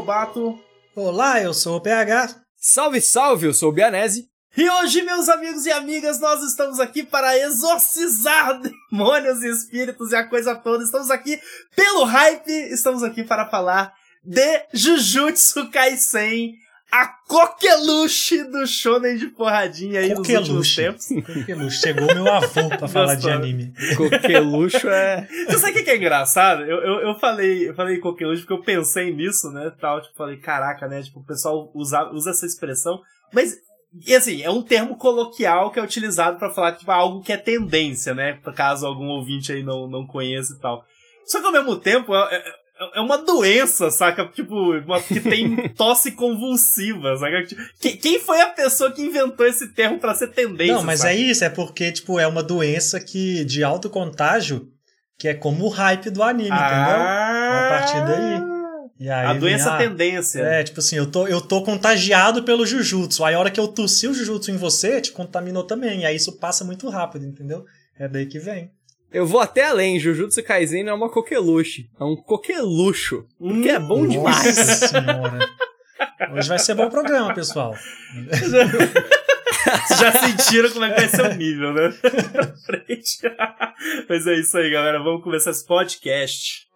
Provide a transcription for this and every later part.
Lobato. Olá, eu sou o PH. Salve, salve, eu sou o Bianese. E hoje, meus amigos e amigas, nós estamos aqui para exorcizar demônios e espíritos e a coisa toda. Estamos aqui pelo hype, estamos aqui para falar de Jujutsu Kaisen, a coqueluche do shonen de porradinha aí coqueluche. nos últimos tempos. Coqueluche. Chegou meu avô pra falar de anime. Coquelucho é... Você sabe o que, que é engraçado? Eu, eu, eu falei, eu falei coqueluche porque eu pensei nisso, né, tal, tipo, falei, caraca, né, tipo, o pessoal usa, usa essa expressão, mas, e assim, é um termo coloquial que é utilizado para falar, tipo, algo que é tendência, né, caso algum ouvinte aí não, não conheça e tal. Só que ao mesmo tempo, é, é uma doença, saca? Tipo, uma, que tem tosse convulsiva, saca? Que, quem foi a pessoa que inventou esse termo para ser tendência? Não, mas saca? é isso, é porque, tipo, é uma doença que de alto contágio, que é como o hype do anime, ah, entendeu? É a partir daí. E aí a doença vem, ah, tendência. É, tipo assim, eu tô, eu tô contagiado pelo Jujutsu. Aí a hora que eu tossi o Jujutsu em você, te contaminou também. E aí isso passa muito rápido, entendeu? É daí que vem. Eu vou até além, Jujutsu Kaisen não é uma coqueluche, é um coquelucho, hum, que é bom demais. Nossa senhora. Hoje vai ser bom programa, pessoal. Vocês já sentiram como é que vai ser o nível, né? Mas é isso aí, galera. Vamos começar esse podcast.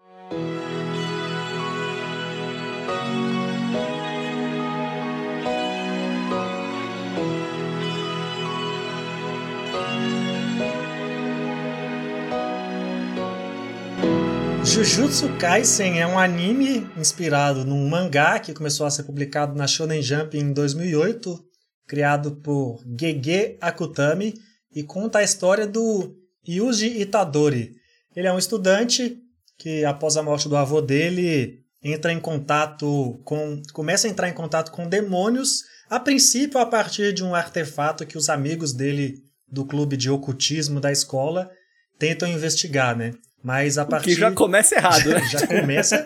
Jujutsu Kaisen é um anime inspirado num mangá que começou a ser publicado na Shonen Jump em 2008, criado por Gege Akutami e conta a história do Yuji Itadori. Ele é um estudante que após a morte do avô dele entra em contato com começa a entrar em contato com demônios, a princípio a partir de um artefato que os amigos dele do clube de ocultismo da escola tentam investigar, né? Mas a partir. Que já começa errado, né? já começa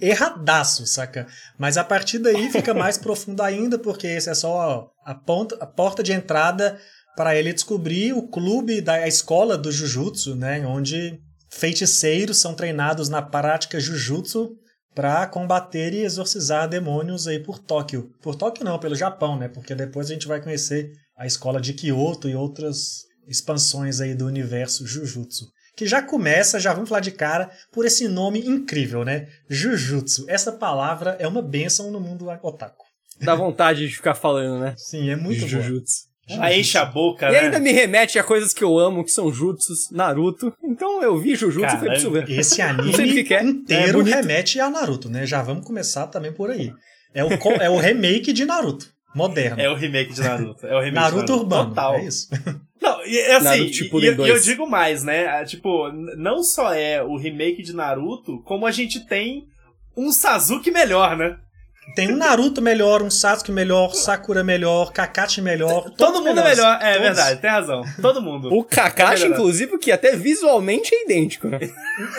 erradaço, saca? Mas a partir daí fica mais profundo ainda, porque esse é só a, ponta, a porta de entrada para ele descobrir o clube da escola do Jujutsu, né? Onde feiticeiros são treinados na prática Jujutsu para combater e exorcizar demônios aí por Tóquio. Por Tóquio não, pelo Japão, né? Porque depois a gente vai conhecer a escola de Kyoto e outras expansões aí do universo Jujutsu que já começa, já vamos falar de cara, por esse nome incrível, né? Jujutsu. Essa palavra é uma benção no mundo otaku. Dá vontade de ficar falando, né? Sim, é muito Jujutsu. Boa. Já enche a boca, e né? E ainda me remete a coisas que eu amo, que são jutsus, Naruto. Então eu vi Jujutsu e foi preciso ver. Esse anime que é. inteiro é remete a Naruto, né? Já vamos começar também por aí. É o, é o remake de Naruto. Moderno. É o remake de Naruto. É o remake Naruto, de Naruto urbano. Total. É isso. Não, e assim, e, e, eu digo mais, né? Tipo, não só é o remake de Naruto, como a gente tem um Sasuke melhor, né? Tem um Naruto melhor, um Sasuke melhor, Sakura melhor, Kakashi melhor. Todo mundo melhores. é melhor, é todos. verdade, tem razão. Todo mundo. O Kakashi, é inclusive, que até visualmente é idêntico, né?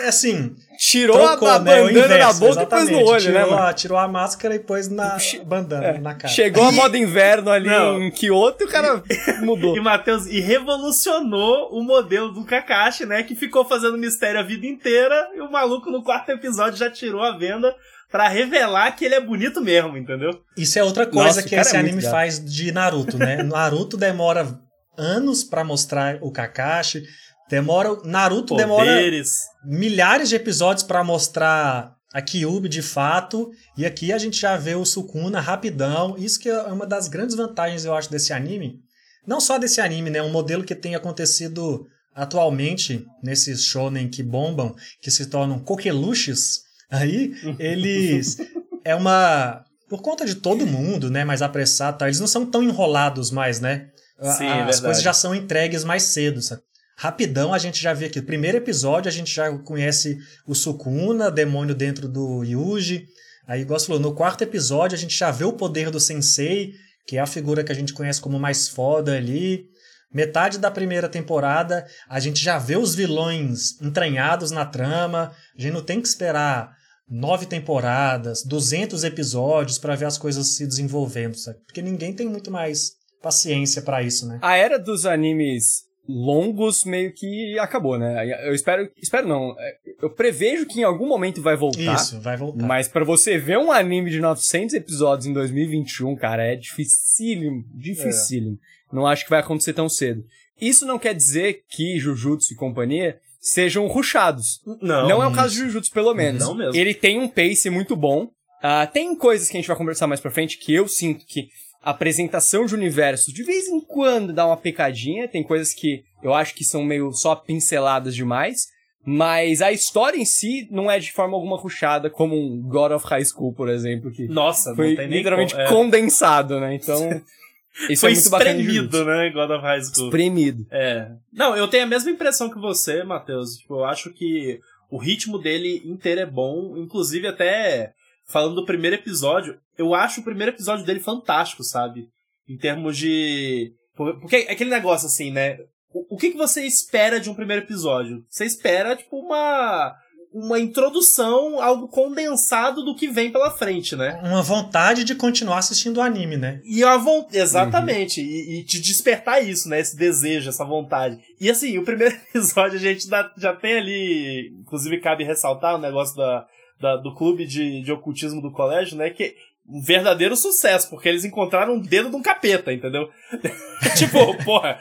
É assim. Tirou trocou, a, a né, bandana inverso, na boca e pôs no olho, tirou né? Mano? A, tirou a máscara e pôs na bandana, é. na cara. Chegou a moda inverno ali Não. em Kyoto e o cara mudou. E, Matheus, e revolucionou o modelo do Kakashi, né? Que ficou fazendo mistério a vida inteira e o maluco no quarto episódio já tirou a venda para revelar que ele é bonito mesmo, entendeu? Isso é outra coisa Nossa, que esse é anime faz de Naruto, né? Naruto demora anos para mostrar o Kakashi, demora Naruto Poderes. demora milhares de episódios para mostrar a Kyuubi de fato, e aqui a gente já vê o Sukuna rapidão. Isso que é uma das grandes vantagens eu acho desse anime. Não só desse anime, né? Um modelo que tem acontecido atualmente nesses shonen que bombam, que se tornam coqueluches, Aí eles. é uma. Por conta de todo mundo, né? Mais apressado, tá? eles não são tão enrolados mais, né? Sim, As verdade. coisas já são entregues mais cedo, sabe? Rapidão a gente já vê aqui. Primeiro episódio a gente já conhece o Sukuna, demônio dentro do Yuji. Aí, igual falou, no quarto episódio a gente já vê o poder do Sensei, que é a figura que a gente conhece como mais foda ali. Metade da primeira temporada a gente já vê os vilões entranhados na trama. A gente não tem que esperar nove temporadas, 200 episódios para ver as coisas se desenvolvendo, sabe? Porque ninguém tem muito mais paciência para isso, né? A era dos animes longos meio que acabou, né? Eu espero, espero não, eu prevejo que em algum momento vai voltar. Isso, vai voltar. Mas para você ver um anime de 900 episódios em 2021, cara, é dificílimo, dificílimo. É. Não acho que vai acontecer tão cedo. Isso não quer dizer que Jujutsu e companhia sejam ruchados. Não. Não é o caso de Jujutsu, pelo menos. Não mesmo. Ele tem um pace muito bom. Uh, tem coisas que a gente vai conversar mais pra frente que eu sinto que apresentação de universo de vez em quando dá uma pecadinha. Tem coisas que eu acho que são meio só pinceladas demais. Mas a história em si não é de forma alguma ruchada, como um God of High School, por exemplo, que Nossa, foi literalmente é. condensado, né? Então, isso foi é espremido, né, God of High School. Espremido. É. Não, eu tenho a mesma impressão que você, Matheus. Tipo, eu acho que o ritmo dele inteiro é bom, inclusive até falando do primeiro episódio, eu acho o primeiro episódio dele fantástico, sabe? Em termos de. Porque é aquele negócio assim, né? O, que, que você espera de um primeiro episódio? Você espera, tipo, uma. Uma introdução, algo condensado do que vem pela frente, né? Uma vontade de continuar assistindo o anime, né? E a vontade. Exatamente. Uhum. E, e, te despertar isso, né? Esse desejo, essa vontade. E assim, o primeiro episódio a gente dá, já tem ali. Inclusive, cabe ressaltar o negócio da, da, do clube de, de ocultismo do colégio, né? Que um verdadeiro sucesso, porque eles encontraram um dedo de um capeta, entendeu? tipo, porra,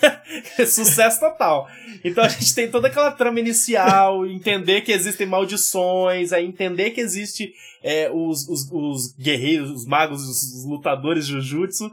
sucesso total. Então a gente tem toda aquela trama inicial, entender que existem maldições, aí entender que existe é, os, os, os, guerreiros, os magos, os, os lutadores de Jujutsu,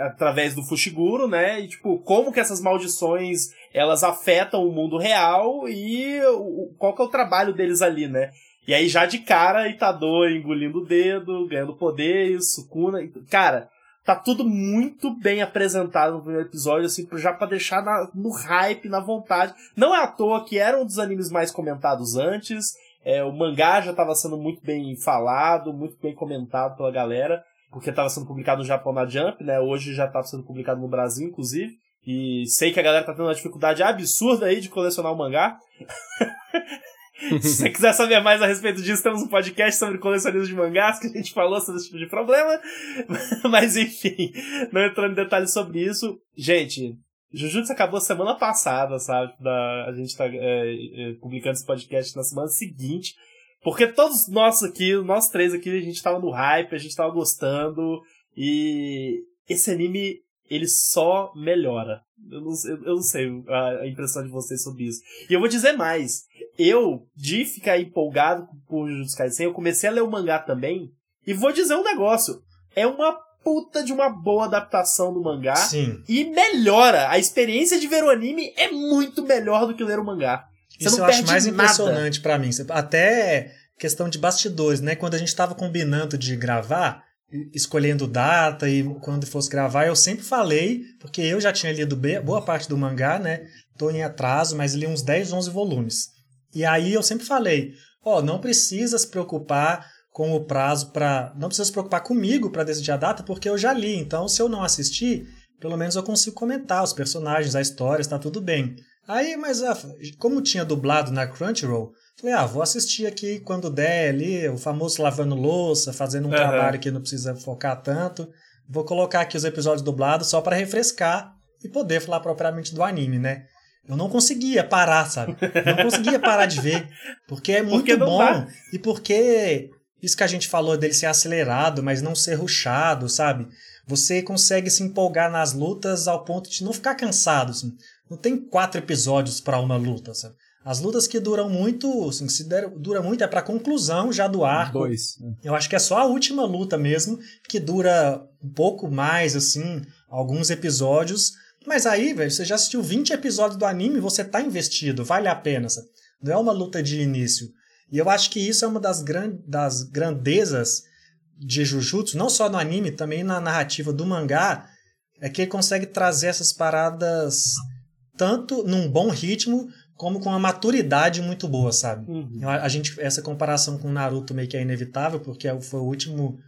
através do Fushiguro, né? E, tipo, como que essas maldições, elas afetam o mundo real e o, qual que é o trabalho deles ali, né? E aí já de cara, Itador engolindo o dedo, ganhando poder, Sukuna. Cara, tá tudo muito bem apresentado no primeiro episódio, assim, já pra deixar na, no hype, na vontade. Não é à toa que era um dos animes mais comentados antes. É, o mangá já estava sendo muito bem falado, muito bem comentado pela galera, porque estava sendo publicado no Japão na Jump, né? Hoje já estava sendo publicado no Brasil, inclusive. E sei que a galera tá tendo uma dificuldade absurda aí de colecionar o mangá. Se você quiser saber mais a respeito disso, temos um podcast sobre colecionismo de mangás que a gente falou sobre esse tipo de problema. Mas enfim, não entrando em detalhes sobre isso. Gente, Jujutsu acabou semana passada, sabe? Da, a gente tá é, é, publicando esse podcast na semana seguinte. Porque todos nós aqui, nós três aqui, a gente tava no hype, a gente tava gostando. E esse anime, ele só melhora. Eu não, eu não sei a impressão de vocês sobre isso. E eu vou dizer mais. Eu, de ficar empolgado por Jujutsu Kaisen, eu comecei a ler o mangá também. E vou dizer um negócio. É uma puta de uma boa adaptação do mangá. Sim. E melhora. A experiência de ver o anime é muito melhor do que ler o mangá. Você Isso eu acho mais nada. impressionante para mim. Até questão de bastidores, né? Quando a gente tava combinando de gravar, escolhendo data e quando fosse gravar, eu sempre falei, porque eu já tinha lido boa parte do mangá, né? Tô em atraso, mas li uns 10, 11 volumes. E aí eu sempre falei, ó, oh, não precisa se preocupar com o prazo para, não precisa se preocupar comigo para decidir a data, porque eu já li. Então, se eu não assistir, pelo menos eu consigo comentar os personagens, a história, está tudo bem. Aí, mas ah, como tinha dublado na Crunchyroll, Falei, ah, vou assistir aqui quando der ali, o famoso lavando louça, fazendo um uhum. trabalho que não precisa focar tanto. Vou colocar aqui os episódios dublados só para refrescar e poder falar propriamente do anime, né? Eu não conseguia parar, sabe? Não conseguia parar de ver. Porque é muito porque bom. E porque isso que a gente falou dele ser acelerado, mas não ser ruchado, sabe? Você consegue se empolgar nas lutas ao ponto de não ficar cansado. Assim. Não tem quatro episódios para uma luta, sabe? As lutas que duram muito, assim, se der, dura muito é para conclusão já do arco. Dois. Né? Eu acho que é só a última luta mesmo que dura um pouco mais, assim, alguns episódios. Mas aí, velho, você já assistiu 20 episódios do anime, você tá investido, vale a pena. Sabe? Não é uma luta de início. E eu acho que isso é uma das, gran das grandezas de Jujutsu, não só no anime, também na narrativa do mangá, é que ele consegue trazer essas paradas tanto num bom ritmo como com uma maturidade muito boa, sabe? Uhum. A, gente essa comparação com Naruto meio que é inevitável porque é foi o último,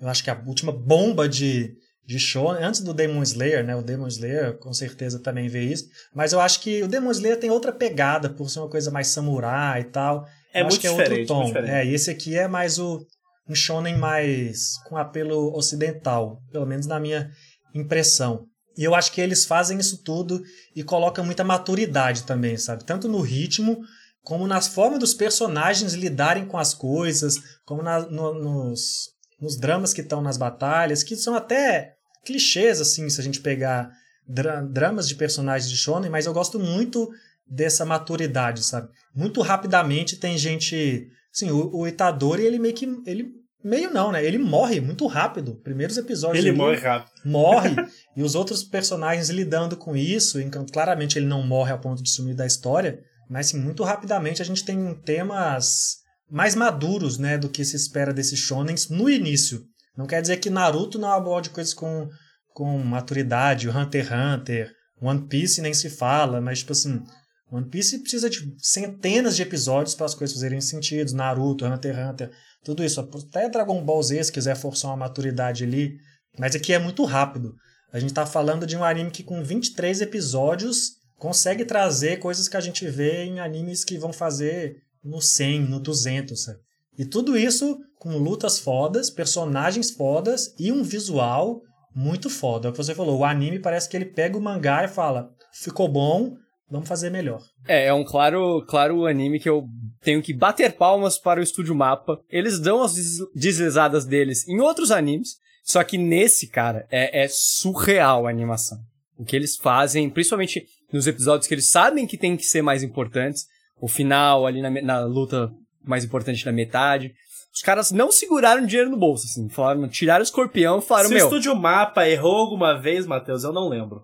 eu acho que a última bomba de de show antes do Demon Slayer, né? O Demon Slayer com certeza também vê isso, mas eu acho que o Demon Slayer tem outra pegada por ser uma coisa mais samurai e tal. É eu muito acho que é outro tom. É, e esse aqui é mais o um shonen mais com apelo ocidental, pelo menos na minha impressão. E eu acho que eles fazem isso tudo e colocam muita maturidade também, sabe? Tanto no ritmo, como nas formas dos personagens lidarem com as coisas, como na, no, nos, nos dramas que estão nas batalhas, que são até clichês, assim, se a gente pegar dra dramas de personagens de shonen, mas eu gosto muito dessa maturidade, sabe? Muito rapidamente tem gente... Assim, o, o Itadori, ele meio que... Ele, meio não, né? Ele morre muito rápido. Primeiros episódios... Ele morre rápido. Morre. e os outros personagens lidando com isso, enquanto claramente ele não morre a ponto de sumir da história, mas assim, muito rapidamente a gente tem temas mais maduros, né, do que se espera desses shonens no início. Não quer dizer que Naruto não aborde coisas com, com maturidade, o Hunter x Hunter, One Piece nem se fala, mas tipo assim, One Piece precisa de centenas de episódios para as coisas fazerem sentido, Naruto, Hunter x Hunter, tudo isso. Até Dragon Ball Z, se quiser forçar uma maturidade ali, mas aqui é muito rápido. A gente está falando de um anime que com 23 episódios consegue trazer coisas que a gente vê em animes que vão fazer no 100, no 200, sabe? E tudo isso com lutas fodas, personagens fodas e um visual muito foda. É o que você falou, o anime parece que ele pega o mangá e fala: ficou bom, vamos fazer melhor. É, é um claro, claro anime que eu tenho que bater palmas para o Estúdio Mapa. Eles dão as deslizadas deles em outros animes, só que nesse, cara, é, é surreal a animação. O que eles fazem, principalmente nos episódios que eles sabem que tem que ser mais importantes, o final ali na, na luta mais importante da metade. Os caras não seguraram dinheiro no bolso, assim. Falaram, tiraram o escorpião e falaram, Se meu... o Estúdio Mapa errou alguma vez, Matheus, eu não lembro.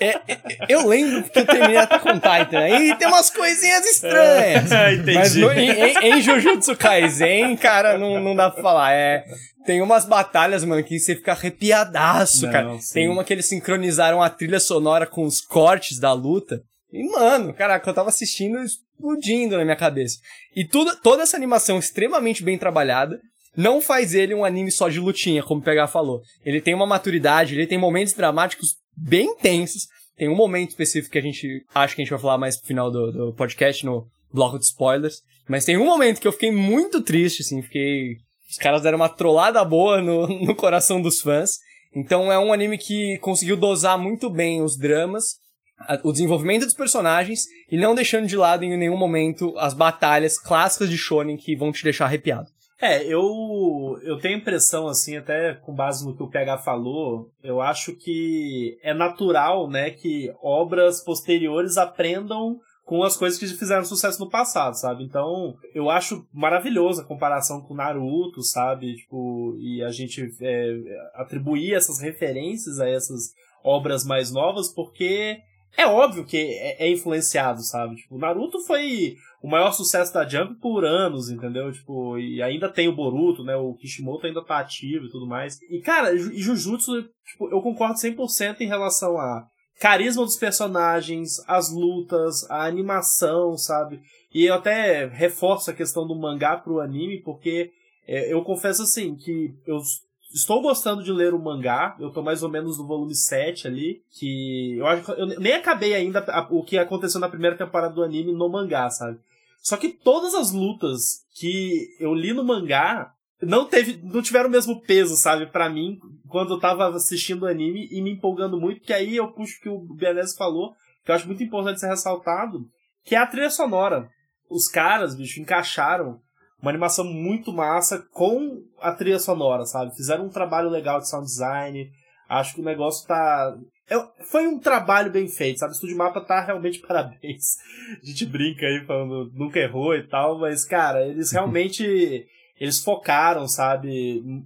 É, é, eu lembro que eu terminei Attack on Titan. Aí tem umas coisinhas estranhas. É, entendi. Mas no, em, em, em Jujutsu Kaisen, cara, não, não dá pra falar. É, tem umas batalhas, mano, que você fica arrepiadaço, Não, cara. sim. Tem uma que eles sincronizaram a trilha sonora com os cortes da luta. E, mano, caraca, eu tava assistindo explodindo na minha cabeça. E tudo, toda essa animação extremamente bem trabalhada não faz ele um anime só de lutinha, como o PH falou. Ele tem uma maturidade, ele tem momentos dramáticos bem intensos. Tem um momento específico que a gente acha que a gente vai falar mais pro final do, do podcast, no bloco de spoilers. Mas tem um momento que eu fiquei muito triste, assim, fiquei. Os caras deram uma trollada boa no, no coração dos fãs. Então é um anime que conseguiu dosar muito bem os dramas, o desenvolvimento dos personagens e não deixando de lado em nenhum momento as batalhas clássicas de shonen que vão te deixar arrepiado. É, eu, eu tenho a impressão, assim, até com base no que o PH falou, eu acho que é natural, né, que obras posteriores aprendam com as coisas que fizeram sucesso no passado, sabe? Então, eu acho maravilhosa a comparação com Naruto, sabe? Tipo, e a gente é, atribuir essas referências a essas obras mais novas, porque é óbvio que é, é influenciado, sabe? Tipo, Naruto foi o maior sucesso da Jump por anos, entendeu? Tipo, e ainda tem o Boruto, né? O Kishimoto ainda tá ativo e tudo mais. E, cara, Ju- Jujutsu, tipo, eu concordo 100% em relação a carisma dos personagens, as lutas, a animação, sabe? E eu até reforço a questão do mangá pro anime, porque é, eu confesso assim, que eu estou gostando de ler o mangá, eu tô mais ou menos no volume 7 ali, que eu acho eu nem acabei ainda o que aconteceu na primeira temporada do anime no mangá, sabe? Só que todas as lutas que eu li no mangá não teve, não tiveram o mesmo peso, sabe, Pra mim, quando eu tava assistindo o anime e me empolgando muito, que aí eu puxo o que o Bianese falou, que eu acho muito importante ser ressaltado, que é a trilha sonora. Os caras, bicho, encaixaram uma animação muito massa com a trilha sonora, sabe? Fizeram um trabalho legal de sound design. Acho que o negócio tá. é- foi um trabalho bem feito, sabe? O Estúdio Mapa tá realmente parabéns. A gente brinca aí falando nunca errou e tal, mas, cara, eles realmente. eles focaram, sabe?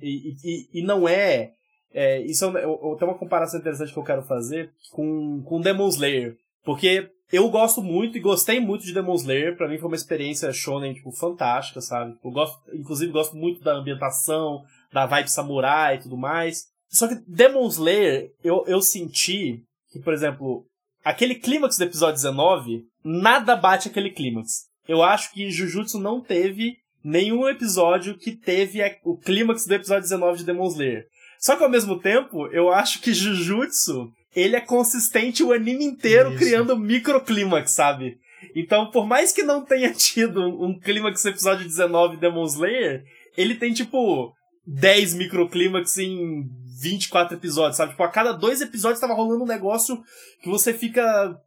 E, e, e não é. é isso é eu- eu- tem uma comparação interessante que eu quero fazer com, com Demon Slayer. Porque eu gosto muito e gostei muito de Demon Slayer. Pra mim foi uma experiência shonen, tipo, fantástica, sabe? Eu gosto, inclusive, gosto muito da ambientação, da vibe samurai e tudo mais. Só que Demon Slayer, eu, eu senti que, por exemplo, aquele clímax do episódio 19, nada bate aquele clímax. Eu acho que Jujutsu não teve nenhum episódio que teve o clímax do episódio 19 de Demon Slayer. Só que ao mesmo tempo, eu acho que Jujutsu, ele é consistente o anime inteiro Isso. criando microclímax, sabe? Então, por mais que não tenha tido um clímax no episódio 19 de Demon Slayer, ele tem tipo 10 microclímax em 24 episódios, sabe? Tipo, a cada dois episódios tava rolando um negócio que você fica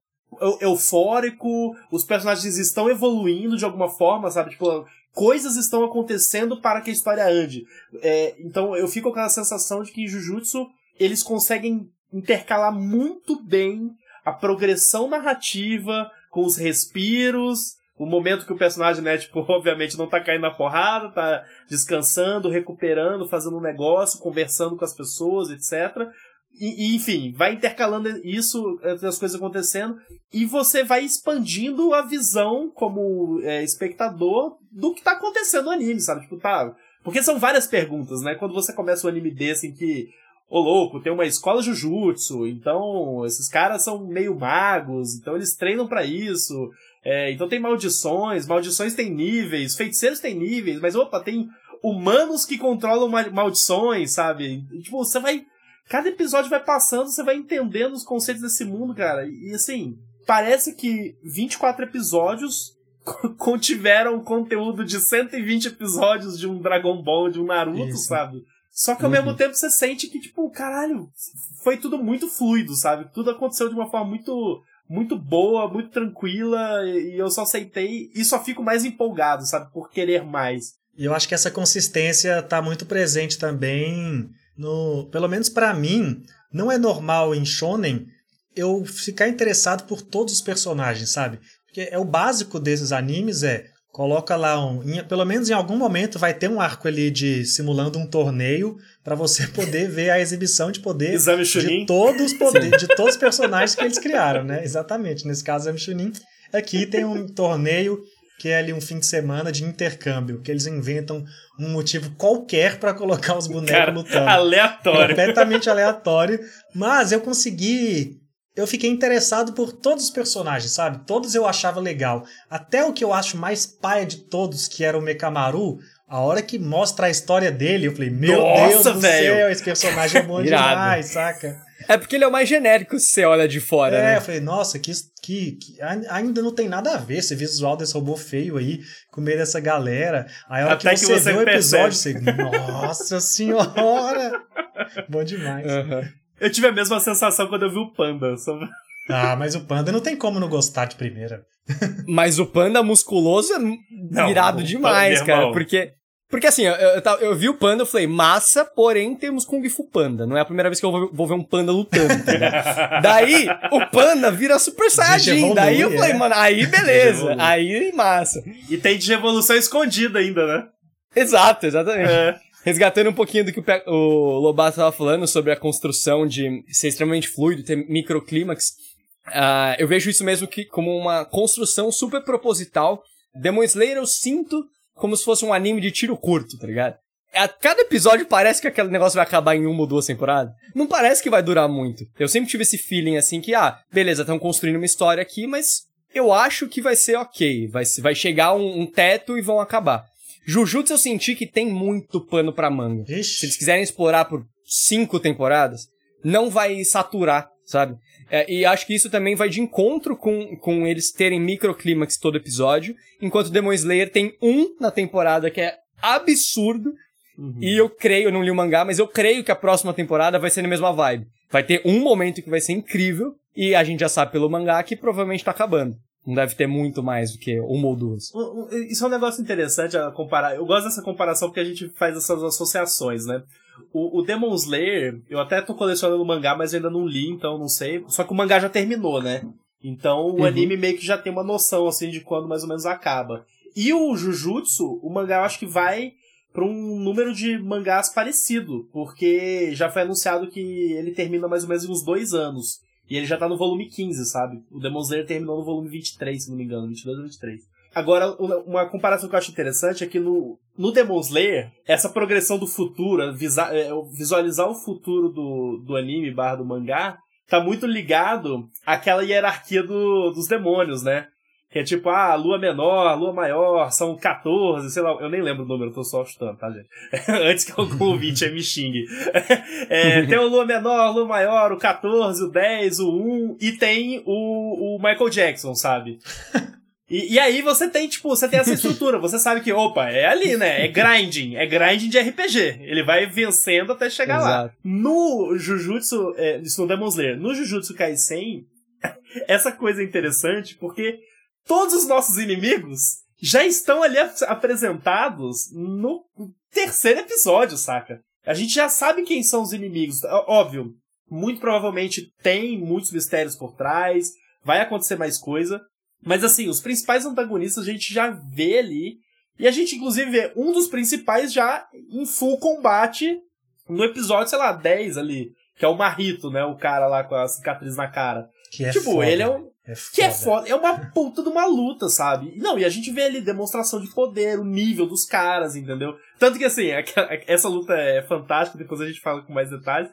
eufórico, os personagens estão evoluindo de alguma forma, sabe? Tipo, coisas estão acontecendo para que a história ande. É, então eu fico com a sensação de que em Jujutsu eles conseguem intercalar muito bem a progressão narrativa com os respiros, o momento que o personagem, né, tipo, obviamente não tá caindo na porrada, tá descansando, recuperando, fazendo um negócio, conversando com as pessoas, etc. E, e, enfim, vai intercalando isso as coisas acontecendo e você vai expandindo a visão como é, espectador do que tá acontecendo no anime, sabe? Tipo, tá. Porque são várias perguntas, né? Quando você começa um anime desse em que, ô louco, tem uma escola Jujutsu, então esses caras são meio magos, então eles treinam para isso. É, então tem maldições, maldições têm níveis, feiticeiros têm níveis, mas opa, tem humanos que controlam maldições, sabe? E, tipo, você vai cada episódio vai passando, você vai entendendo os conceitos desse mundo, cara. E assim, parece que 24 episódios contiveram conteúdo de 120 episódios de um Dragon Ball, de um Naruto, Isso. sabe? Só que ao uhum. mesmo tempo você sente que, tipo, caralho, foi tudo muito fluido, sabe? Tudo aconteceu de uma forma muito muito boa, muito tranquila, e eu só aceitei e só fico mais empolgado, sabe? Por querer mais. E eu acho que essa consistência tá muito presente também no, pelo menos para mim, não é normal em shonen eu ficar interessado por todos os personagens, sabe? Porque é o básico desses animes é coloca lá um, em, pelo menos em algum momento vai ter um arco ali de simulando um torneio para você poder ver a exibição de poder Exame de todos os poderes, de todos os personagens que eles criaram, né? Exatamente. Nesse caso, Exame Chunin. Aqui tem um torneio que é ali um fim de semana de intercâmbio, que eles inventam um motivo qualquer para colocar os bonecos Cara, lutando. Aleatório. Completamente aleatório. Mas eu consegui. Eu fiquei interessado por todos os personagens, sabe? Todos eu achava legal. Até o que eu acho mais paia de todos, que era o Mekamaru, a hora que mostra a história dele, eu falei, meu Nossa, Deus do véio. céu, esse personagem é bom demais, saca? É porque ele é o mais genérico se você olha de fora, é, né? É, eu falei, nossa, que, que, que, ainda não tem nada a ver esse visual desse robô feio aí, com meio dessa galera. Aí a hora Até que você, que você vê o episódio, você, nossa senhora! Bom demais. Uhum. Eu tive a mesma sensação quando eu vi o Panda. Só... Ah, mas o Panda não tem como não gostar de primeira. Mas o Panda musculoso é não, irado demais, cara, porque porque assim, eu, eu, eu, vi o panda, eu falei, massa, porém temos Kung Fu Panda. Não é a primeira vez que eu vou, vou ver um panda lutando. Tá Daí, o panda vira Super Saiyajin. Daí eu falei, é. mano, aí beleza. aí massa. E tem de evolução escondida ainda, né? Exato, exatamente. É. Resgatando um pouquinho do que o, o Lobato estava falando sobre a construção de ser extremamente fluido, ter microclímax. Uh, eu vejo isso mesmo que como uma construção super proposital. Demon Slayer eu sinto como se fosse um anime de tiro curto, tá ligado? A cada episódio parece que aquele negócio vai acabar em uma ou duas temporadas. Não parece que vai durar muito. Eu sempre tive esse feeling assim que, ah, beleza, estão construindo uma história aqui, mas eu acho que vai ser ok. Vai, vai chegar um, um teto e vão acabar. Jujutsu eu senti que tem muito pano pra manga. Ixi. Se eles quiserem explorar por cinco temporadas, não vai saturar, sabe? É, e acho que isso também vai de encontro com, com eles terem microclímax todo episódio, enquanto Demon Slayer tem um na temporada que é absurdo. Uhum. E eu creio, eu não li o mangá, mas eu creio que a próxima temporada vai ser na mesma vibe. Vai ter um momento que vai ser incrível, e a gente já sabe pelo mangá que provavelmente tá acabando. Não deve ter muito mais do que uma ou duas. Isso é um negócio interessante a comparar. Eu gosto dessa comparação porque a gente faz essas associações, né? O, o Demon Slayer, eu até tô colecionando o mangá, mas ainda não li, então não sei. Só que o mangá já terminou, né? Então o uhum. anime meio que já tem uma noção, assim, de quando mais ou menos acaba. E o Jujutsu, o mangá eu acho que vai para um número de mangás parecido, porque já foi anunciado que ele termina mais ou menos em uns dois anos. E ele já tá no volume 15, sabe? O Demon Slayer terminou no volume 23, se não me engano, 22 ou 23. Agora, uma comparação que eu acho interessante é que no, no Demon Slayer, essa progressão do futuro, é, visualizar o futuro do, do anime barra do mangá, tá muito ligado àquela hierarquia do, dos demônios, né? Que é tipo, ah, lua menor, lua maior, são 14, sei lá, eu nem lembro o número, tô só chutando, tá, gente? Antes que algum ouvinte me xingue. é, tem o lua menor, lua maior, o 14, o 10, o 1, e tem o, o Michael Jackson, sabe? E, e aí você tem, tipo, você tem essa estrutura, você sabe que, opa, é ali, né? É grinding, é grinding de RPG. Ele vai vencendo até chegar lá. Exato. No Jujutsu, é, isso no Demon Slayer, no Jujutsu Kaisen, essa coisa é interessante porque todos os nossos inimigos já estão ali ap- apresentados no terceiro episódio, saca? A gente já sabe quem são os inimigos. Óbvio, muito provavelmente tem muitos mistérios por trás, vai acontecer mais coisa. Mas assim, os principais antagonistas a gente já vê ali. E a gente, inclusive, vê um dos principais já em full combate no episódio, sei lá, 10 ali. Que é o Marrito, né? O cara lá com a cicatriz na cara. Que é tipo, foda, ele é um. É Que é foda. É uma puta de uma luta, sabe? Não, e a gente vê ali demonstração de poder, o nível dos caras, entendeu? Tanto que, assim, aquela- essa luta é fantástica, depois a gente fala com mais detalhes.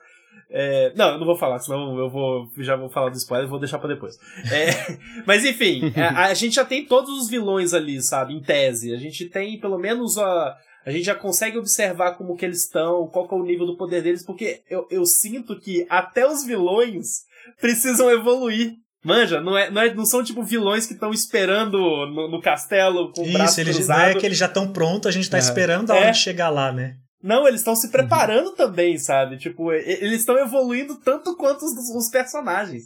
É, não, eu não vou falar, senão eu vou já vou falar do spoiler, vou deixar pra depois. É, mas enfim, a, a gente já tem todos os vilões ali, sabe, em tese. A gente tem pelo menos a. A gente já consegue observar como que eles estão, qual que é o nível do poder deles, porque eu, eu sinto que até os vilões precisam evoluir. Manja, não, é, não, é, não são tipo vilões que estão esperando no, no castelo com o braço Isso, eles, não cruzado. é que eles já estão prontos, a gente tá É. esperando a hora É. de chegar lá, né? Não, eles estão se preparando também, sabe? Tipo, eles estão evoluindo tanto quanto os, os personagens.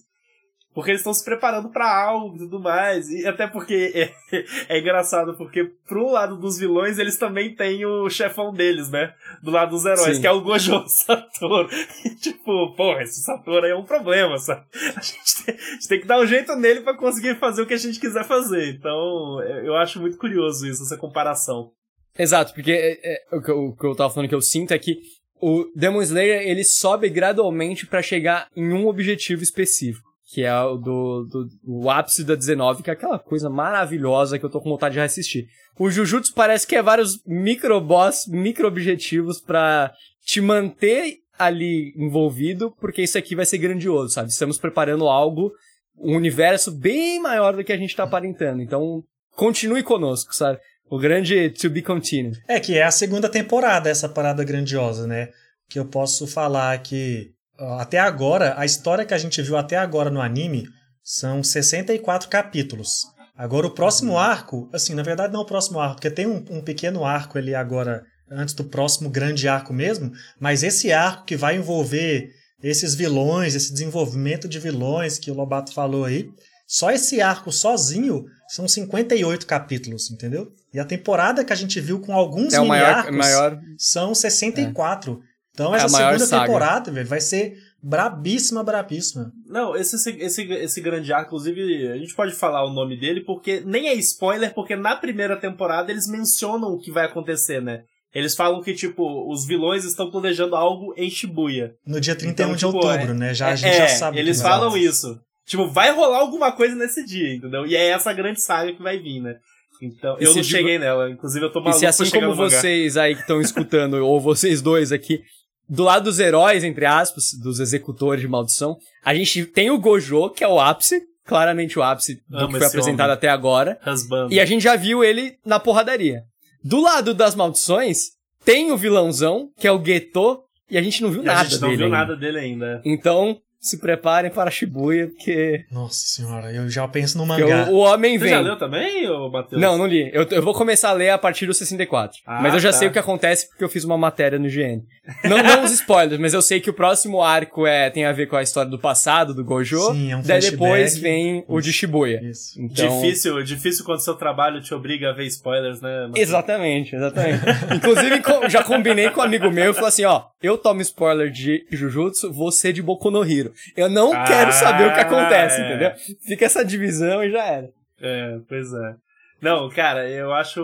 Porque eles estão se preparando pra algo e tudo mais. E até porque é, é engraçado, porque pro lado dos vilões, eles também têm o chefão deles, né? Do lado dos heróis, Sim. que é o Gojo Satoru. E, tipo, porra, esse Satoru aí é um problema, sabe? A gente, tem, a gente tem que dar um jeito nele pra conseguir fazer o que a gente quiser fazer. Então, é- eu acho muito curioso isso, essa comparação. Exato, porque é, é, o, que eu, o que eu tava falando que eu sinto é que o Demon Slayer ele sobe gradualmente pra chegar em um objetivo específico, que é o do, do, do ápice da 19, que é aquela coisa maravilhosa que eu tô com vontade de assistir. O Jujutsu parece que é vários micro-boss, micro-objetivos pra te manter ali envolvido, porque isso aqui vai ser grandioso, sabe? Estamos preparando algo, um universo bem maior do que a gente tá aparentando. Então, continue conosco, sabe? O grande to be continued. É que é a segunda temporada essa parada grandiosa, né? Que eu posso falar que até agora, a história que a gente viu até agora no anime são 64 capítulos. Agora o próximo arco, assim, na verdade não o próximo arco, porque tem um, um pequeno arco ali agora, antes do próximo grande arco mesmo, mas esse arco que vai envolver esses vilões, esse desenvolvimento de vilões que o Lobato falou aí, só esse arco sozinho são 58 capítulos, entendeu? E a temporada que a gente viu com alguns É mini maior, arcos maior. são 64. Então É a essa maior segunda saga. temporada, velho, vai ser brabíssima, brabíssima. Não, esse, esse, esse grande arco, inclusive, a gente pode falar o nome dele, porque nem é spoiler, porque na primeira temporada eles mencionam o que vai acontecer, né? Eles falam que, tipo, os vilões estão planejando algo em Shibuya. No dia 31 Então, de tipo, outubro, é- né? Já, a É, gente já sabe. o que eles falam acontecer. isso. Tipo, vai rolar alguma coisa nesse dia, entendeu? E é essa grande saga que vai vir, né? Então, E eu não digo- cheguei nela, inclusive eu tô E maluco se assim como vocês aí que estão escutando, ou vocês dois aqui, do lado dos heróis, entre aspas, dos executores de maldição, a gente tem o Gojo, que é o ápice, claramente o ápice do Amo que foi apresentado homem. até agora. Husband. E a gente já viu ele na porradaria. Do lado das maldições, tem o vilãozão, que é o Geto, e a gente não viu E a nada gente não dele. viu ainda. nada dele ainda. Então, se preparem para Shibuya, porque, Nossa senhora, eu já penso no mangá. o, o homem Você vem. já leu também, ô Matheus? Não, não li. Eu, eu vou começar a ler a partir do 64. Ah, mas eu já tá. sei o que acontece porque eu fiz uma matéria no IGN. Não, não os spoilers, mas eu sei que o próximo arco é, tem a ver com a história do passado, do Gojo. Sim, é um daí flashback. depois vem o de Shibuya. Isso. Então, Difícil, difícil quando seu trabalho te obriga a ver spoilers, né? Matheus? Exatamente, exatamente. Inclusive, já combinei com um amigo meu e falei assim, ó, eu tomo spoiler de Jujutsu, você de Boku no Hero. Eu não Ah, quero saber o que acontece, é. entendeu? Fica essa divisão e já era. É, pois é. Não, cara, eu acho.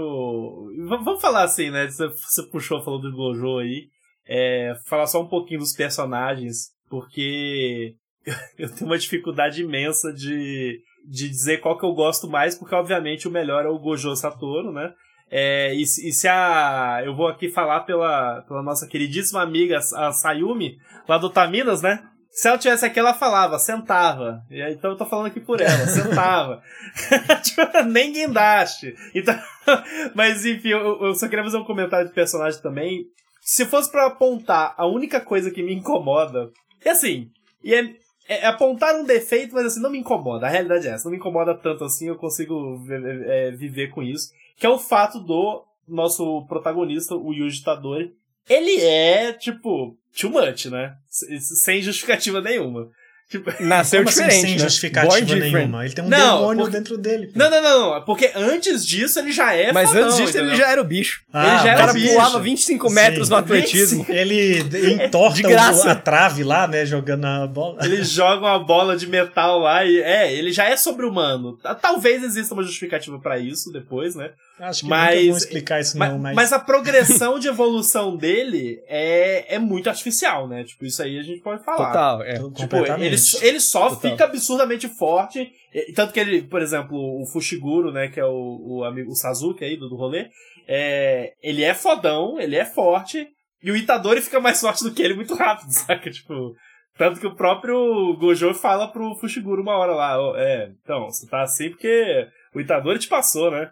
Vamos falar assim, né? Você, puxou, falou do Gojo aí. É, falar só um pouquinho dos personagens, porque eu tenho uma dificuldade imensa de, de dizer qual que eu gosto mais, porque obviamente o melhor é o Gojo Satoru, né? É, e, se- e se a. Eu vou aqui falar pela, pela nossa queridíssima amiga, a Sayumi, lá do Taminas, né? Se ela tivesse aqui, ela falava, sentava. E aí, então eu tô falando aqui por ela, sentava. Tipo, Nem guindaste. Então, mas enfim, eu, eu só queria fazer um comentário de personagem também. Se fosse pra apontar a única coisa que me incomoda, é assim, e é, é, apontar um defeito, mas assim, não me incomoda. A realidade é essa. Não me incomoda tanto assim, eu consigo é, viver com isso. Que é o fato do nosso protagonista, o Yuji Tadori. Ele é, tipo, too much, né? Sem justificativa nenhuma. Tipo, Nasceu Como diferente. Assim, sem né? justificativa nenhuma. Ele tem um não, demônio porque... dentro dele. Não, não, não, não. Porque antes disso ele já é. Mas fadão, antes disso entendeu? ele já era o bicho. Ah, ele já era o bicho. pulava 25 metros Sim. no atletismo. Ele entorta o, a trave lá, né? Jogando a bola. Ele joga uma bola de metal lá e. É, ele já é sobre-humano. Talvez exista uma justificativa para isso depois, né? Acho que mas, não explicar isso mas, não, mas... mas a progressão de evolução dele é, é muito artificial, né? Tipo, isso aí a gente pode falar. Total, é. Tipo, ele, ele só Total. fica absurdamente forte, tanto que ele, por exemplo, o Fushiguro, né, que é o, o amigo, o Sasuke aí do, do rolê, é, ele é fodão, ele é forte, e o Itadori fica mais forte do que ele muito rápido, saca? Tipo, tanto que o próprio Gojo fala pro Fushiguro uma hora lá, é, então, você tá assim porque o Itadori te passou, né?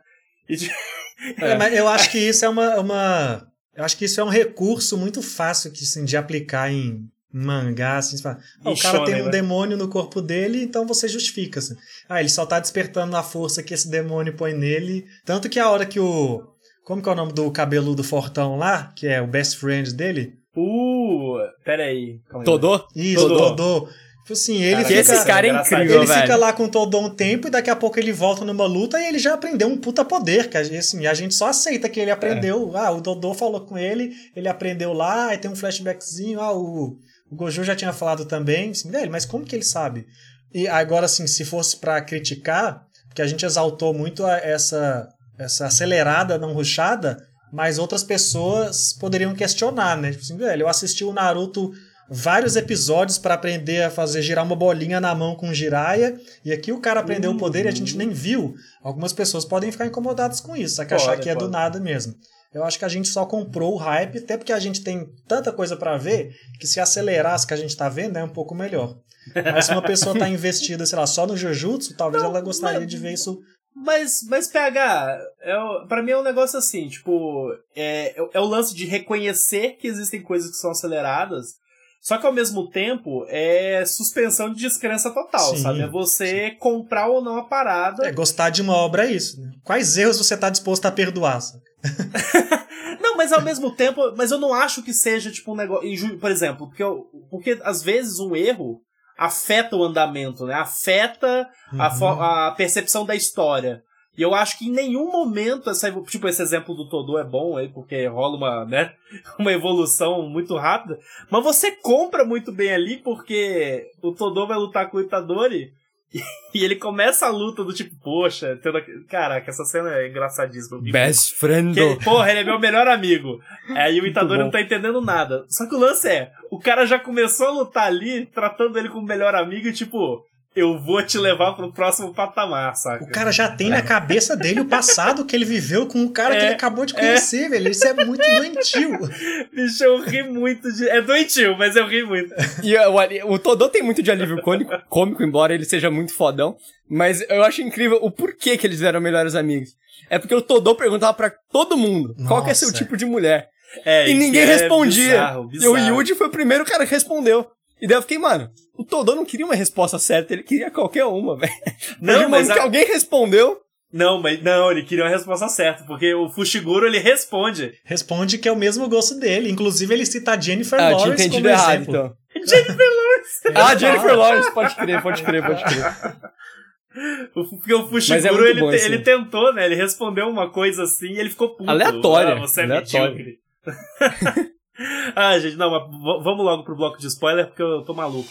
É, mas eu acho que isso é uma, uma. Eu acho que isso é um recurso muito fácil que, assim, de aplicar em mangá. Assim, fala, ah, o cara tem um né? demônio no corpo dele, então você justifica. Assim. Ah, ele só tá despertando a força que esse demônio põe nele. Tanto que a hora que o. Como que é o nome do cabeludo fortão lá? Que é o best friend dele? Uh, peraí. Todô? Isso, Todô. Todô. Tipo assim, ele cara, fica. Esse cara é incrível, Ele velho. fica lá com todo um tempo e daqui a pouco ele volta numa luta e ele já aprendeu um puta poder. Que assim, a gente só aceita que ele aprendeu. É. Ah, o Dodô falou com ele, ele aprendeu lá, aí tem um flashbackzinho. Ah, o, o Gojo já tinha falado também. Assim, velho, mas como que ele sabe? E agora, assim, se fosse para criticar, porque a gente exaltou muito essa, essa acelerada não ruxada, mas outras pessoas poderiam questionar, né? Tipo assim, velho, eu assisti o Naruto vários episódios para aprender a fazer girar uma bolinha na mão com giraia. E aqui o cara aprendeu uhum. o poder e a gente nem viu. Algumas pessoas podem ficar incomodadas com isso, só que pode, achar que é do nada mesmo. Eu acho que a gente só comprou o hype, até porque a gente tem tanta coisa para ver que se acelerasse que a gente tá vendo é um pouco melhor. Mas se uma pessoa tá investida, sei lá, só no Jujutsu, talvez Não, ela gostaria mas, de ver isso. Mas, mas PH, é, para mim é um negócio assim, tipo, é, é o lance de reconhecer que existem coisas que são aceleradas, só que ao mesmo tempo é suspensão de descrença total, sim, sabe? É você sim. comprar ou não a parada. É, gostar de uma obra é isso. Né? Quais erros você tá disposto a perdoar? não, mas ao mesmo tempo, mas eu não acho que seja tipo um negócio. Por exemplo, porque, eu, porque às vezes um erro afeta o andamento, né? Afeta uhum. a, a percepção da história. E eu acho que em nenhum momento essa tipo esse exemplo do Todo é bom aí porque rola uma, né, uma evolução muito rápida, mas você compra muito bem ali porque o Todo vai lutar com o Itadori e ele começa a luta do tipo, poxa, tendo... caraca, essa cena é engraçadíssima. Best friend. Que, porra, ele é meu melhor amigo. Aí o Itadori não tá entendendo nada. Só que o lance é, o cara já começou a lutar ali, tratando ele como melhor amigo e tipo, eu vou te levar pro próximo patamar, saca? O cara já tem na cabeça dele o passado que ele viveu com o cara é, que ele acabou de conhecer, é. velho. Isso é muito doentio. Bicho, eu ri muito de. É doentio, mas eu ri muito. E o, o Todô tem muito de alívio cômico, cômico, embora ele seja muito fodão. Mas eu acho incrível o porquê que eles eram melhores amigos. É porque o Todô perguntava para todo mundo Nossa. qual que é seu tipo de mulher. É, e ninguém é respondia. Bizarro, bizarro. E o Yuji foi o primeiro cara que respondeu. E daí eu fiquei, mano, o Todô não queria uma resposta certa, ele queria qualquer uma, velho. Não, mas a... que alguém respondeu. Não, mas não, ele queria uma resposta certa, porque o Fushiguro ele responde. Responde que é o mesmo gosto dele. Inclusive ele cita a Jennifer ah, Lawrence como errado, exemplo. então. Jennifer Lawrence. ah, Jennifer Lawrence, pode crer, pode crer, pode crer. Porque o Fushiguro, é ele, bom, ele tentou, né? Ele respondeu uma coisa assim e ele ficou puto. Aleatória. Ah, você é aleatória. medíocre. Ah, gente, não, vamos logo pro bloco de spoiler, porque eu tô maluco.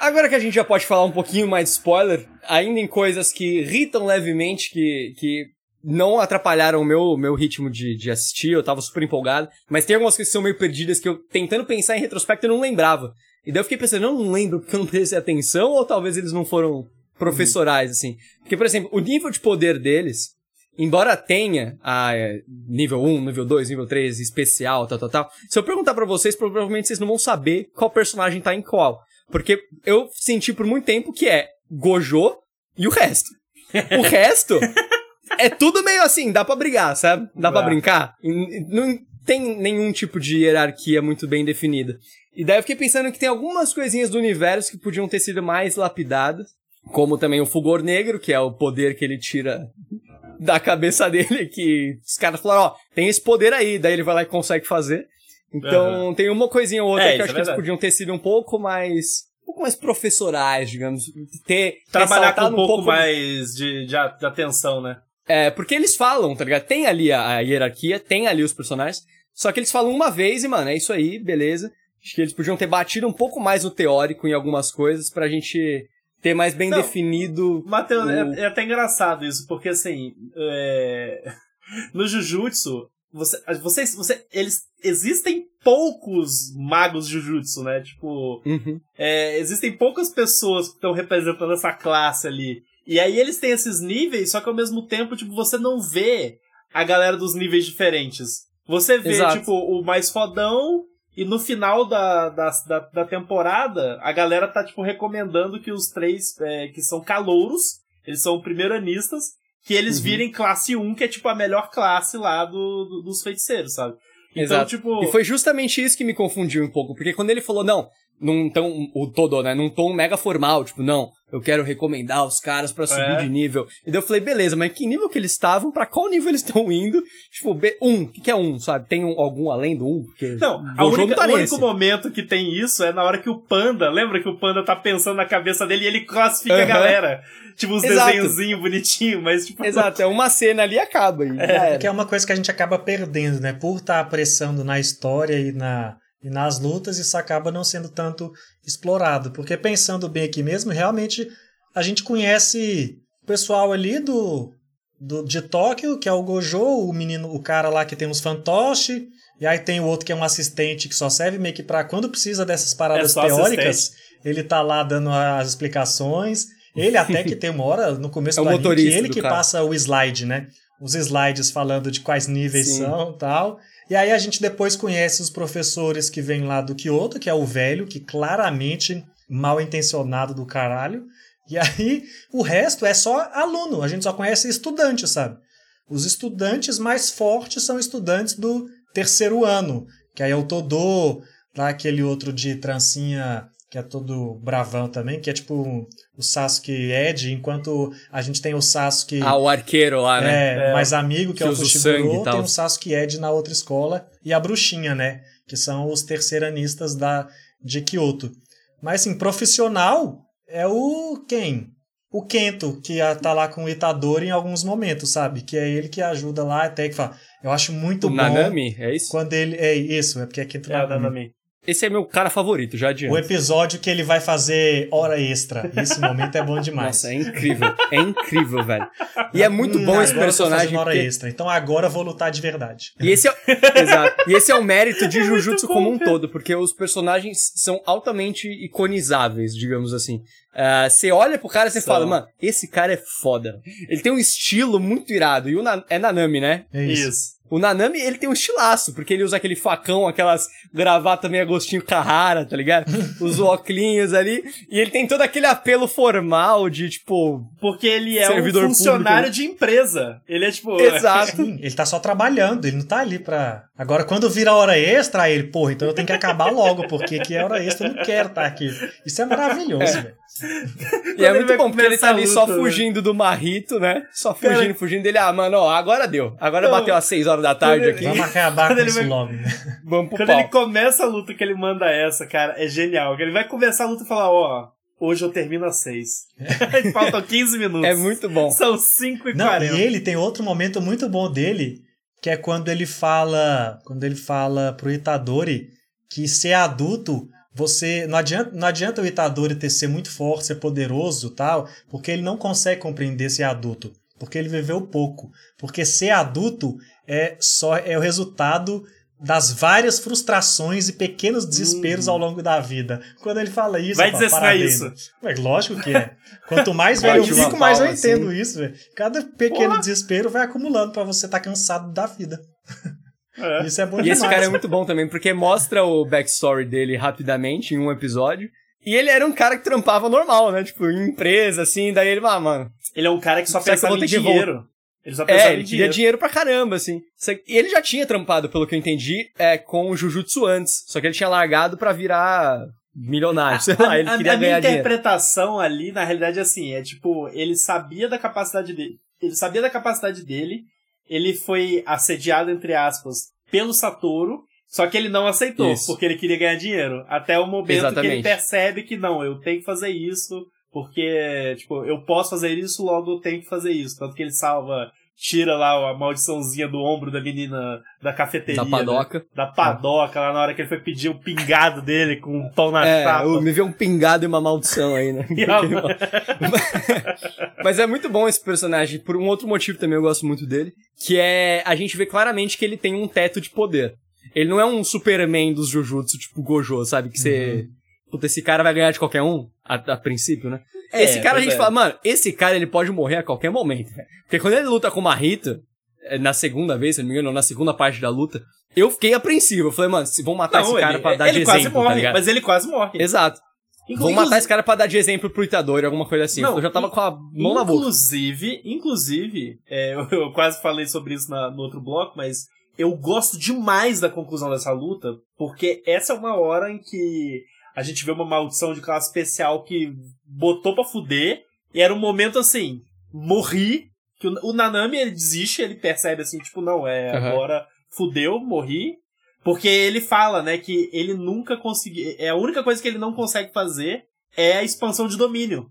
Agora que a gente já pode falar um pouquinho mais de spoiler, ainda em coisas que irritam levemente, que, que não atrapalharam o meu, meu ritmo de, de assistir, eu tava super empolgado, mas tem algumas coisas que são meio perdidas que eu, tentando pensar em retrospecto, eu não lembrava. E daí eu fiquei pensando, eu não lembro porque eu não prestei atenção, ou talvez eles não foram professorais, assim. Porque, por exemplo, o nível de poder deles, embora tenha a é, nível 1, nível 2, nível 3, especial, tal, tal, tal, se eu perguntar para vocês, provavelmente vocês não vão saber qual personagem tá em qual. Porque eu senti por muito tempo que é Gojo e o resto. O resto é tudo meio assim, dá pra brigar, sabe? Dá pra brincar. Não tem nenhum tipo de hierarquia muito bem definida. E daí eu fiquei pensando que tem algumas coisinhas do universo que podiam ter sido mais lapidadas. Como também o Fulgor Negro, que é o poder que ele tira da cabeça dele, que os caras falaram, ó, tem esse poder aí, daí ele vai lá e consegue fazer. Então, tem uma coisinha ou outra É, que eu acho é que eles podiam ter sido um pouco mais, um pouco mais professorais, digamos, ter Trabalhar com ressaltado um pouco, mais de, de, atenção, né? é, porque eles falam, tá ligado? Tem ali a, a hierarquia, tem ali os personagens, só que eles falam uma vez e, mano, é isso aí, beleza. Acho que eles podiam ter batido um pouco mais no teórico em algumas coisas pra gente ter mais bem Não. definido. Matheus, O- é, é até engraçado isso, porque assim, é, no Jujutsu, você, vocês, você, eles, existem poucos magos Jujutsu, né? Tipo, Uhum. é, existem poucas pessoas que estão representando essa classe ali. E aí eles têm esses níveis, só que ao mesmo tempo, tipo, você não vê a galera dos níveis diferentes. Você vê, Exato. tipo, o mais fodão, e no final da, da, da, da temporada, a galera tá, tipo, recomendando que os três, é, que são calouros, eles são primeiranistas, que eles Uhum. virem classe 1, que é, tipo, a melhor classe lá do, do- dos feiticeiros, sabe? Então, Exato. tipo... E foi justamente isso que me confundiu um pouco, porque quando ele falou, não, num tom, o todo, né, num tom mega formal, tipo, não, eu quero recomendar os caras pra subir É. de nível. E daí eu falei, beleza, mas que nível que eles estavam, pra qual nível eles estão indo? Tipo, B, um, o que, que é um, sabe? Tem um- algum além do um? Porque Não, o a jogo única, tá o nesse. único momento que tem isso é na hora que o Panda, lembra que o Panda tá pensando na cabeça dele e ele classifica a Aham. galera. Tipo, uns Exato. desenhozinhos bonitinhos, mas tipo... Exato, é uma cena ali e acaba. E já era. Que é uma coisa que a gente acaba perdendo, né? Por estar apressando na história e, na, e nas lutas, isso acaba não sendo tanto explorado. Porque pensando bem aqui mesmo, realmente a gente conhece o pessoal ali do, do de Tóquio, que é o Gojo, o menino, o cara lá que tem os fantoches, e aí tem o outro que é um assistente que só serve meio que pra quando precisa dessas paradas É teóricas, ele tá lá dando as explicações. Ele até que tem uma hora no começo É do anime ele que carro. passa o slide, né? Os slides falando de quais níveis Sim. são tal. E aí a gente depois conhece os professores que vêm lá do Kyoto, que é o velho, que claramente mal intencionado do caralho. E aí o resto é só aluno, a gente só conhece estudante, sabe? Os estudantes mais fortes são estudantes do terceiro ano, que aí é o Todô, lá aquele outro de trancinha que é todo bravão também, que é tipo um- o Sasuke Ed, enquanto a gente tem o Sasuke Ah, o arqueiro lá, né? é, É. mais amigo, que, Que é o Fushiguro, tem o Sasuke Ed na outra escola, e a bruxinha, né? Que são os terceiranistas da, de Kyoto. Mas, assim, profissional é o quem? O Kento, que tá lá com o Itadori em alguns momentos, sabe? Que é ele que ajuda lá, até que fala. Eu acho muito o bom Nanami, é isso? quando ele. É isso, é porque é Kento É, o Nanami. Esse é meu cara favorito, já adianta. O episódio que ele vai fazer hora extra. Esse momento é bom demais. Nossa, é incrível. É incrível, velho. E é muito Hum, bom esse agora eu tô personagem. hora porque- extra. Então agora eu vou lutar de verdade. E esse é, exato. E esse é o mérito de Jujutsu bom, como um cara. todo, porque os personagens são altamente iconizáveis, digamos assim. Ah, Você olha pro cara e você fala, mano, esse cara é foda. Ele tem um estilo muito irado. E o Na- é Nanami, né? É isso. Isso. O Nanami, ele tem um estilaço, porque ele usa aquele facão, aquelas gravatas meio Agostinho Carrara, tá ligado? Os óculos ali. E ele tem todo aquele apelo formal de, tipo... Porque ele é Servidor um funcionário público, de empresa. Ele é tipo... Exato. Sim, ele tá só trabalhando, ele não tá ali pra. Agora, quando vira hora extra, ele, porra, então eu tenho que acabar logo, porque aqui é hora extra, eu não quero estar aqui. Isso é maravilhoso, velho. E é ele muito bom, porque ele tá ali só luta, né? fugindo do Marrito, né? Só Cara- fugindo, fugindo dele. Ah, mano, ó, agora deu. Agora Não. bateu às 6 horas da tarde Quando aqui. Vamos acabar com Quando ele isso vai- logo, né? Vamos pro Quando pau. ele começa a luta que ele manda essa, cara, é genial. Ele vai começar a luta e falar, ó, hoje eu termino às seis. Faltam 15 minutos. É muito bom. São 5 e Não, 40. e ele tem outro momento muito bom dele, que é quando ele fala. Quando ele fala pro Itadori que ser adulto. Você não adianta, não adianta o Itadori ter ser muito forte, ser poderoso, tal, porque ele não consegue compreender ser adulto, porque ele viveu pouco. Porque ser adulto é só é o resultado das várias frustrações e pequenos desesperos ao longo da vida. Quando ele fala isso, Vai eu falo, dizer parabéns. isso. Ué, lógico que é. Quanto mais velho eu fico, mais eu palma, entendo assim. isso, velho. Cada pequeno Porra. desespero vai acumulando pra você estar cansado da vida. É. Isso é bom E demais. esse cara é muito bom também, porque mostra o backstory dele rapidamente em um episódio. E ele era um cara que trampava normal, né? Tipo, em empresa, assim. Daí ele, ah, mano, Ele é um cara que só pensava vou em dinheiro. Ele só É, pensava ele em queria dinheiro. dinheiro pra caramba, assim. E ele já tinha trampado, pelo que eu entendi, é, com o Jujutsu antes. Só que ele tinha largado pra virar milionário, sei lá, ele a, queria a minha ganhar dinheiro. interpretação ali, na realidade, é assim, é tipo, ele sabia da capacidade dele. Ele sabia da capacidade dele, ele foi assediado, entre aspas, pelo Satoru, só que ele não aceitou, Isso. porque ele queria ganhar dinheiro. Até o momento que ele Exatamente. percebe que não, eu tenho que fazer isso, porque, tipo, eu posso fazer isso, logo eu tenho que fazer isso. Tanto que ele salva, tira lá a maldiçãozinha do ombro da menina da cafeteria. Da né? padoca. Da padoca, lá na hora que ele foi pedir o pingado dele com um pão na É, chapa. eu- me veio um pingado e uma maldição aí, né? Mas é muito bom esse personagem, por um outro motivo também eu gosto muito dele, que é a gente vê claramente que ele tem um teto de poder. Ele não é um Superman dos Jujutsu, tipo Gojo, sabe? Que você. Puta, esse cara vai ganhar de qualquer um, a, a princípio, né? É, esse cara a gente é. fala, mano, esse cara ele pode morrer a qualquer momento. Porque quando ele luta com o Marrito, é, na segunda vez, se não me engano, na segunda parte da luta, eu fiquei apreensivo. Eu falei, mano, se vão matar esse cara ele, pra dar ele de quase exemplo, morre, tá mas ele quase morre. Exato. Inclu- Vão matar esse cara pra dar de exemplo pro Itadori, alguma coisa assim. Não, eu já tava in- com a mão na boca. Inclusive, inclusive, é, eu, eu quase falei sobre isso na- no outro bloco, mas eu gosto demais da conclusão dessa luta, porque essa é uma hora em que a gente vê uma maldição de classe especial que botou pra fuder, e era um momento assim, morri, que o, o Nanami ele desiste, ele percebe assim, tipo, não, é, Aham. agora fudeu, morri, porque ele fala, né, que ele nunca conseguiu, é a única coisa que ele não consegue fazer é a expansão de domínio.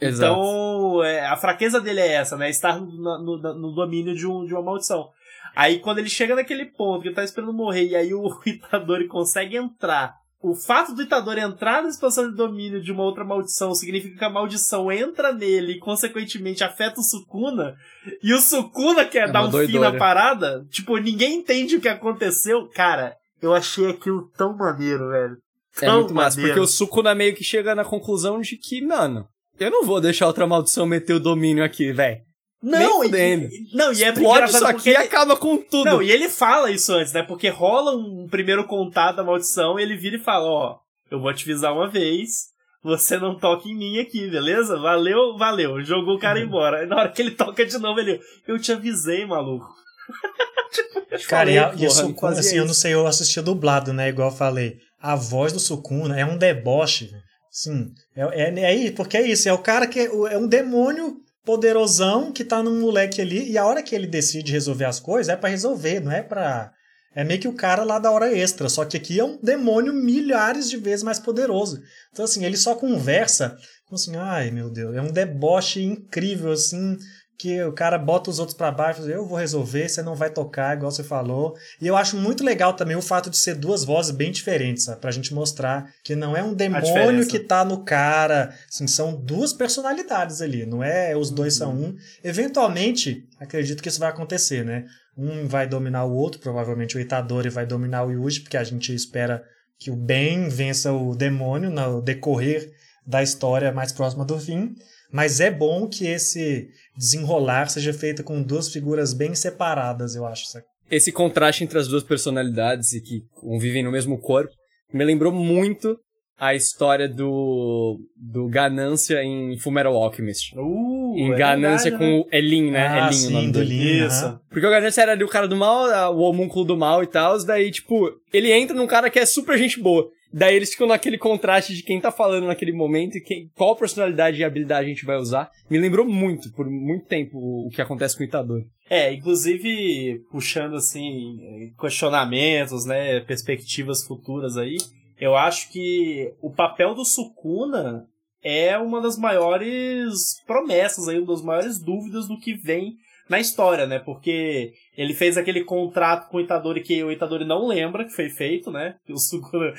Exato. Então, é, a fraqueza dele é essa, né? Estar no, no- no domínio de, um, de uma maldição. Aí, quando ele chega naquele ponto que ele tá esperando morrer, e aí o Itadori consegue entrar. O fato do Itadori entrar na expansão de domínio de uma outra maldição significa que a maldição entra nele e, consequentemente, afeta o Sukuna. E o Sukuna quer É dar um fim doidura. na parada. Tipo, ninguém entende o que aconteceu. Cara, eu achei aquilo tão maneiro, velho. É Tão muito massa, maneiro. porque o Sukuna meio que chega na conclusão de que, mano, eu não vou deixar outra maldição meter o domínio aqui, velho. Não, e, não, e é Explode isso aqui porque e ele- acaba com tudo. Não, e ele fala isso antes, né? Porque rola um primeiro contato da maldição e ele vira e fala, ó, eu vou te avisar uma vez, você não toca em mim aqui, beleza? Valeu, valeu. Jogou o cara embora. Na hora que ele toca de novo, ele, eu te avisei, maluco. Cara, e, a, Falei, e o porra, não Sukuna, fazia assim, eu não isso. sei, eu assisti dublado, né? Igual eu falei. A voz do Sukuna é um deboche. Sim, é, é, é isso, porque é isso. É o cara que é, é um demônio poderosão que tá num moleque ali. E a hora que ele decide resolver as coisas é pra resolver, não é pra. É meio que o cara lá da hora extra. Só que aqui é um demônio milhares de vezes mais poderoso. Então, assim, ele só conversa assim, ai meu Deus, é um deboche incrível, assim que o cara bota os outros pra baixo, eu vou resolver, você não vai tocar, igual você falou. E eu acho muito legal também o fato de ser duas vozes bem diferentes, sabe? Pra gente mostrar que não é um demônio que tá no cara, assim, são duas personalidades ali, não é os dois são um. Eventualmente, acredito que isso vai acontecer, né? Um vai dominar o outro, provavelmente o Itadori vai dominar o Yuji, porque a gente espera que o bem vença o demônio no decorrer da história mais próxima do fim. Mas é bom que esse desenrolar seja feito com duas figuras bem separadas, eu acho. sabe? Esse contraste entre as duas personalidades e que convivem no mesmo corpo me lembrou muito a história do, do Ganância em Fullmetal Alchemist. Uh, em é Ganância verdade, com o Elin, né? Ah, Elin sim, o nome do dele. Lin, Isso. Porque o Ganância era ali o cara do mal, o homúnculo do mal e tal, daí, tipo, ele entra num cara que é super gente boa. Daí eles ficam naquele contraste de quem tá falando naquele momento e quem, qual personalidade e habilidade a gente vai usar. Me lembrou muito, por muito tempo, o, que acontece com o Itadori. É, inclusive, puxando assim, questionamentos, né, perspectivas futuras aí, eu acho que o papel do Sukuna é uma das maiores promessas aí, uma das maiores dúvidas do que vem na história, né? Porque ele fez aquele contrato com o Itadori que o Itadori não lembra que foi feito, né? O Sukuna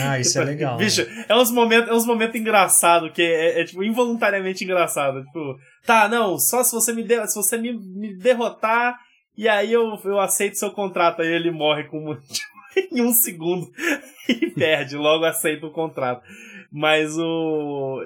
Ah, isso é legal. né? Bicho, é uns momentos, é uns momentos engraçados, que é, é, tipo, involuntariamente engraçado. Tipo, tá, não, só se você me, der, se você me, me derrotar, e aí eu, eu aceito seu contrato. Aí ele morre com, tipo, em um segundo e perde, logo aceita o contrato. Mas o.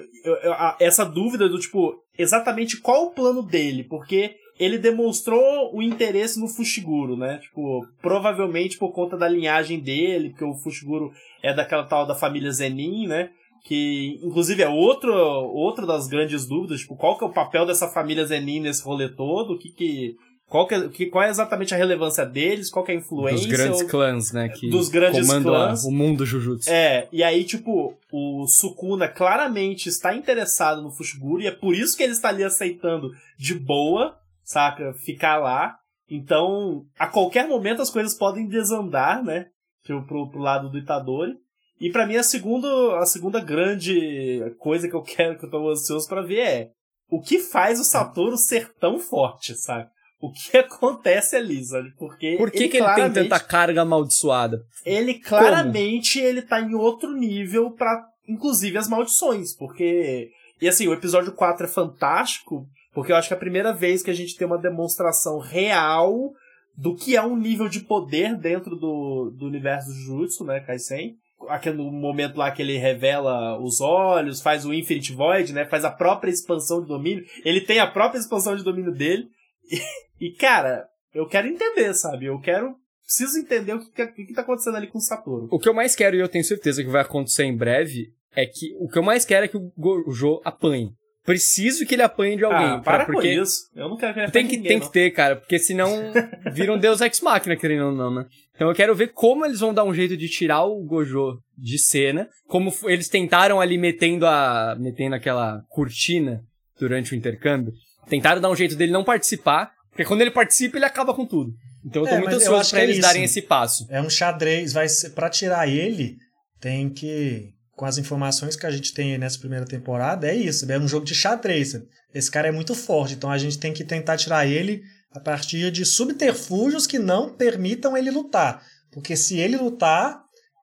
essa dúvida do tipo, exatamente qual o plano dele, porque ele demonstrou o interesse no Fushiguro, né? Tipo, provavelmente por conta da linhagem dele, porque o Fushiguro é daquela tal da família Zenin, né? que inclusive é outro, outra das grandes dúvidas, tipo, qual que é o papel dessa família Zenin nesse rolê todo, o que que qual, que, é, que, qual é exatamente a relevância deles, qual que é a influência. Dos grandes ou, clãs, né? Que dos grandes clãs. o mundo Jujutsu. É, e aí, tipo, o Sukuna claramente está interessado no Fushiguro, e é por isso que ele está ali aceitando de boa, saca? Ficar lá. Então, a qualquer momento as coisas podem desandar, né? Tipo, pro, pro lado do Itadori. E para mim a segunda, a segunda grande coisa que eu quero, que eu tô ansioso para ver é o que faz o Satoru ser tão forte, sabe? O que acontece ali, sabe? Porque Por que ele, que ele tem tanta carga amaldiçoada? Ele claramente Como? ele tá em outro nível para inclusive as maldições, porque e assim, o episódio 4 é fantástico, porque eu acho que é a primeira vez que a gente tem uma demonstração real do que é um nível de poder dentro do, do universo do Jujutsu, né, Kaisen aquele momento lá que ele revela os olhos, faz o Infinite Void, né? Faz a própria expansão de domínio. Ele tem a própria expansão de domínio dele. E, cara, eu quero entender, sabe? Eu quero. Preciso entender o que, que, que tá acontecendo ali com o Satoru. O que eu mais quero, e eu tenho certeza que vai acontecer em breve, é que o que eu mais quero é que o Gojo apanhe. Preciso que ele apanhe de alguém. Ah, para porque com isso. Eu não quero que ele tem que ninguém, Tem não. que ter, cara, porque senão vira um deus ex-máquina, querendo ou não, né? Então eu quero ver como eles vão dar um jeito de tirar o Gojo de cena, como eles tentaram ali metendo a metendo aquela cortina durante o intercâmbio. Tentaram dar um jeito dele não participar, porque quando ele participa ele acaba com tudo. Então eu tô é, muito ansioso pra é eles isso. darem esse passo. É um xadrez, vai ser para tirar ele, tem que com as informações que a gente tem nessa primeira temporada, é isso, é um jogo de xadrez. Esse cara é muito forte, então a gente tem que tentar tirar ele a partir de subterfúgios que não permitam ele lutar. Porque se ele lutar,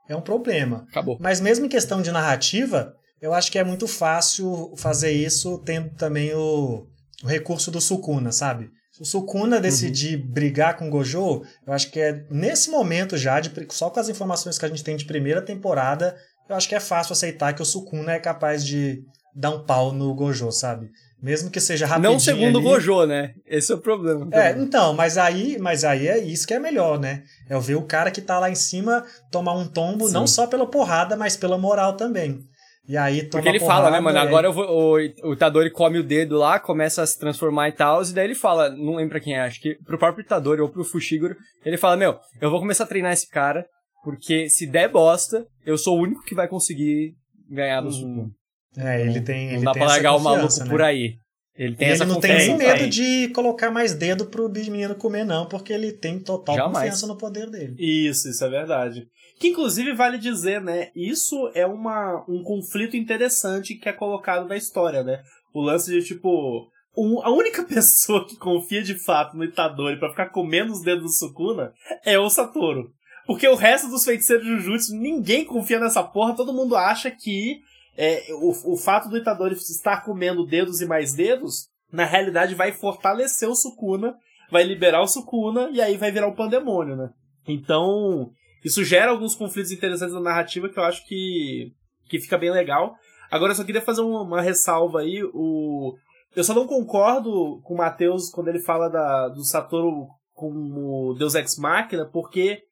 é um problema. Acabou. Mas mesmo em questão de narrativa, eu acho que é muito fácil fazer isso tendo também o, o recurso do Sukuna, sabe? Se o Sukuna decidir uhum. brigar com o Gojo, eu acho que é nesse momento já, de, só com as informações que a gente tem de primeira temporada, eu acho que é fácil aceitar que o Sukuna é capaz de dar um pau no Gojo, sabe? Mesmo que seja rapidinho Não segundo ali. o Gojo, né? Esse é o problema. É, então, mas aí, mas aí é isso que é melhor, né? É ver o cara que tá lá em cima tomar um tombo, Sim. não só pela porrada, mas pela moral também. E aí toma Porque ele porrada, fala, né, mano? É... Agora vou, o, o Itadori come o dedo lá, começa a se transformar e tal, e daí ele fala, não lembro pra quem é, acho que pro próprio Itadori ou pro Fushiguro, ele fala, meu, eu vou começar a treinar esse cara, porque se der bosta, eu sou o único que vai conseguir ganhar do hum. É, ele tem. Não ele dá tem pra largar o maluco né? por aí. Ele tem e essa ele não tem nem medo de colocar mais dedo pro menino comer, não, porque ele tem total Jamais. confiança no poder dele. Isso, isso é verdade. Que inclusive vale dizer, né? Isso é uma, um conflito interessante que é colocado na história, né? O lance de tipo. Um, a única pessoa que confia de fato no Itadori para ficar comendo os dedos do Sukuna é o Satoru. Porque o resto dos feiticeiros Jujutsu, ninguém confia nessa porra, todo mundo acha que é, o, o fato do Itadori estar comendo dedos e mais dedos, na realidade vai fortalecer o Sukuna, vai liberar o Sukuna e aí vai virar um pandemônio, né? Então, isso gera alguns conflitos interessantes na narrativa que eu acho que, que fica bem legal. Agora eu só queria fazer uma, uma ressalva aí. O, eu só não concordo com o Matheus quando ele fala da, do Satoru como Deus Ex Machina, porque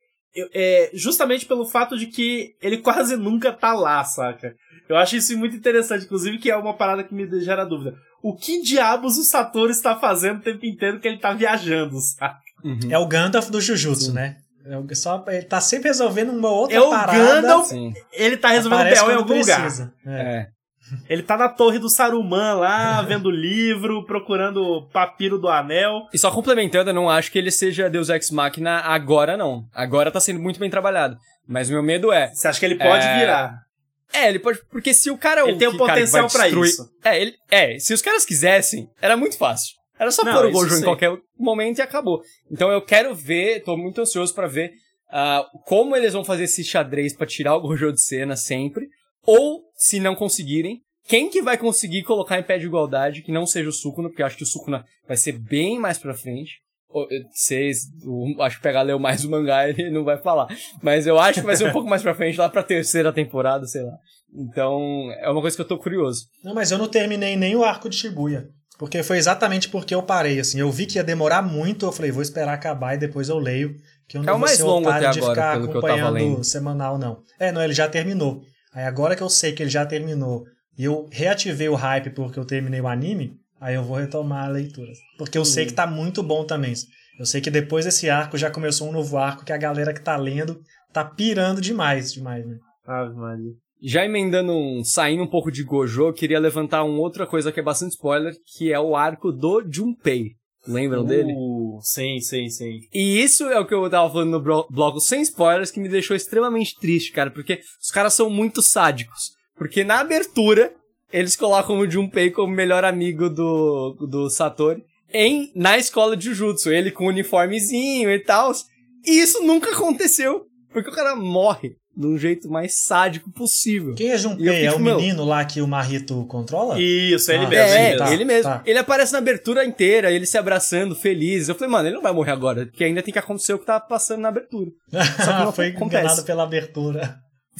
é, justamente pelo fato de que ele quase nunca tá lá, saca? Eu acho isso muito interessante, inclusive que é uma parada que me gera dúvida. O que diabos o Satoru está fazendo o tempo inteiro que ele tá viajando, saca? Uhum. É o Gandalf do Jujutsu, Sim. né? É só, ele tá sempre resolvendo uma outra é parada. É o Gandalf, Sim. ele tá resolvendo o B.O. em algum precisa. lugar. É. é. Ele tá na torre do Saruman lá, vendo livro, procurando papiro do anel. E só complementando, eu não acho que ele seja Deus Ex Machina agora, não. Agora tá sendo muito bem trabalhado. Mas o meu medo é... Você acha que ele pode é... virar? É, ele pode... Porque se o cara... Ele o tem o potencial para isso. É, ele... é, se os caras quisessem, era muito fácil. Era só não, pôr o Gojo em qualquer momento e acabou. Então eu quero ver, tô muito ansioso para ver uh, como eles vão fazer esse xadrez para tirar o Gojo de cena sempre. Ou, se não conseguirem, quem que vai conseguir colocar em pé de igualdade que não seja o Sukuna, porque eu acho que o Sukuna vai ser bem mais pra frente. Vocês, acho que pegar leu mais o mangá ele não vai falar. Mas eu acho que vai ser um pouco mais pra frente, lá pra terceira temporada, sei lá. Então, é uma coisa que eu tô curioso. Não, mas eu não terminei nem o arco de Shibuya. Porque foi exatamente porque eu parei, assim. Eu vi que ia demorar muito, eu falei, vou esperar acabar e depois eu leio. Que eu não é o mais longo até de agora, ficar pelo que eu tava lendo. semanal, não. É, não, ele já terminou. Aí agora que eu sei que ele já terminou e eu reativei o hype porque eu terminei o anime, aí eu vou retomar a leitura. Porque eu sei que tá muito bom também. Eu sei que depois desse arco já começou um novo arco que a galera que tá lendo tá pirando demais, demais, né? Ave Maria. Já emendando um, saindo um pouco de Gojo, eu queria levantar uma outra coisa que é bastante spoiler, que é o arco do Junpei. Lembram dele? Uh, sim, sim, sim. E isso é o que eu tava falando no blo- bloco sem spoilers, que me deixou extremamente triste, cara, porque os caras são muito sádicos. Porque na abertura, eles colocam o Junpei como melhor amigo do, do Satori em, na escola de Jujutsu, ele com o uniformezinho e tal. E isso nunca aconteceu, porque o cara morre de um jeito mais sádico possível. Quem é eu Junpei? É o meu- menino lá que o Marrito controla? Isso, ele Ah, mesmo. É, ele mesmo. ele mesmo. tá. Ele aparece na abertura inteira, ele se abraçando, feliz. Eu falei, mano, ele não vai morrer agora, porque ainda tem que acontecer o que tá passando na abertura. Só que não Foi acontece. enganado pela abertura.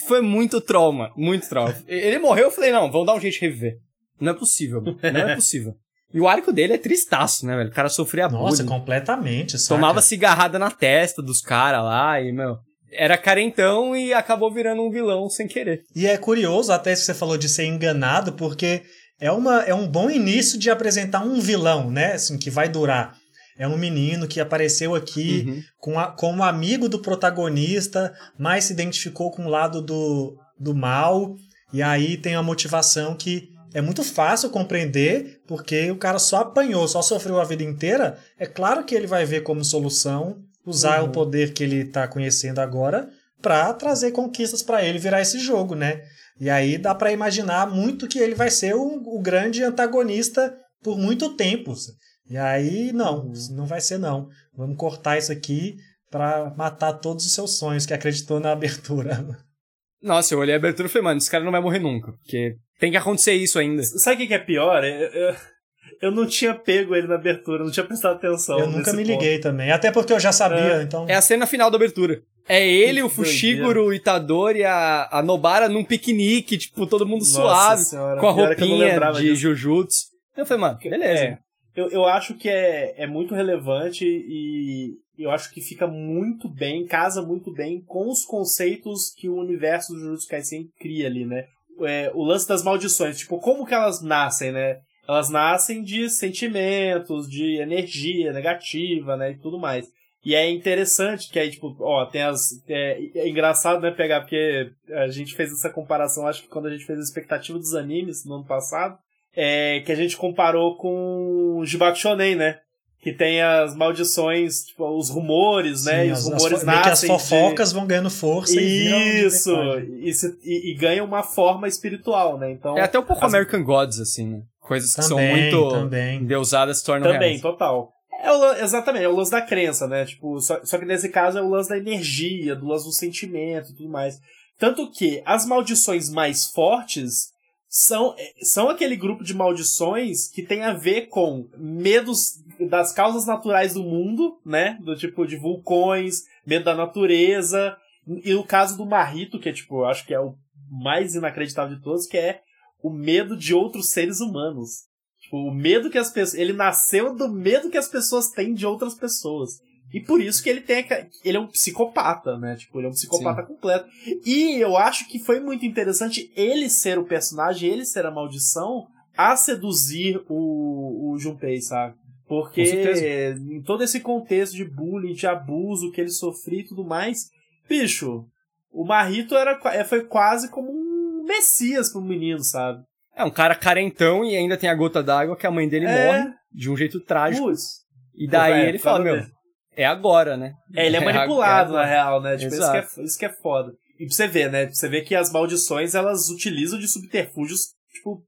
Foi muito trauma, muito trauma. Ele morreu, eu falei, não, vamos dar um jeito de reviver. Não é possível, não é possível. E o arco dele é tristaço, né, velho? O cara sofria Nossa, bullying. completamente. Saca? Tomava cigarrada na testa dos caras lá e, meu, era carentão e acabou virando um vilão sem querer. E é curioso até isso que você falou de ser enganado, porque é, uma, é um bom início de apresentar um vilão, né? Assim, que vai durar. É um menino que apareceu aqui Uhum. com a, como amigo do protagonista, mas se identificou com o lado do, do mal, e aí tem a motivação que é muito fácil compreender, porque o cara só apanhou, só sofreu a vida inteira. É claro que ele vai ver como solução usar Uhum. o poder que ele está conhecendo agora para trazer conquistas para ele virar esse jogo, né? E aí dá para imaginar muito que ele vai ser o, o grande antagonista por muito tempo. E aí, não, Uhum. não vai ser não. Vamos cortar isso aqui para matar todos os seus sonhos que acreditou na abertura. Nossa, eu olhei a abertura e falei, mano, esse cara não vai morrer nunca, porque tem que acontecer isso ainda. Sabe o que que é pior? Eu, eu, eu não tinha pego ele na abertura, não tinha prestado atenção. eu nunca me ponto. liguei também, até porque eu já sabia, É. então É a cena final da abertura. É ele, Que o Fushiguro, o Itadori e a, a Nobara num piquenique, tipo, todo mundo Nossa suave, senhora, com a é roupinha de disso. Jujutsu. Eu falei, mano, beleza. É, eu, eu acho que é, é muito relevante e eu acho que fica muito bem, casa muito bem com os conceitos que o universo do Jujutsu Kaisen cria ali, né? É, o lance das maldições, tipo, como que elas nascem, né? Elas nascem de sentimentos, de energia negativa, né? E tudo mais. E é interessante que aí, tipo, ó, tem as. É, é engraçado, né, pegar, porque a gente fez essa comparação, acho que quando a gente fez a expectativa dos animes no ano passado, é, que a gente comparou com Jibaku Shonen, né? Que tem as maldições, tipo, os rumores, né? Sim, e os as- as rumores fo- meio que as nascem. de- fofocas vão ganhando força e Isso! E, se- e, e ganha uma forma espiritual, né? Então. É até um pouco as- American Gods, assim, né? Coisas que Também, são muito também. endeusadas se tornam Também, reais. total. É o, exatamente, é o lance da crença, né? Tipo, só, só que nesse caso é o lance da energia, do lance do sentimento e tudo mais. Tanto que as maldições mais fortes são, é, são aquele grupo de maldições que tem a ver com medos das causas naturais do mundo, né? Do tipo de vulcões, medo da natureza. E o caso do Marrito, que é tipo, eu acho que é o mais inacreditável de todos, que é o medo de outros seres humanos. Tipo, o medo que as pessoas. Ele nasceu do medo que as pessoas têm de outras pessoas. E por isso que ele tem. Ele é um psicopata, né? Tipo, ele é um psicopata completo. E eu acho que foi muito interessante ele ser o personagem, ele ser a maldição, a seduzir o, o Junpei, sabe? Porque em todo esse contexto de bullying, de abuso que ele sofria e tudo mais, bicho, o Marrito era, é, foi quase como um messias pro menino, sabe? É um cara carentão e ainda tem a gota d'água que a mãe dele É. morre de um jeito trágico. Putz. E daí É, ele fala, meu, dele. é agora, né? É, ele é a- manipulado, é na real, né? Tipo, isso que, é, isso que é foda. E pra você ver, né? Pra você ver que as maldições, elas utilizam de subterfúgios, tipo,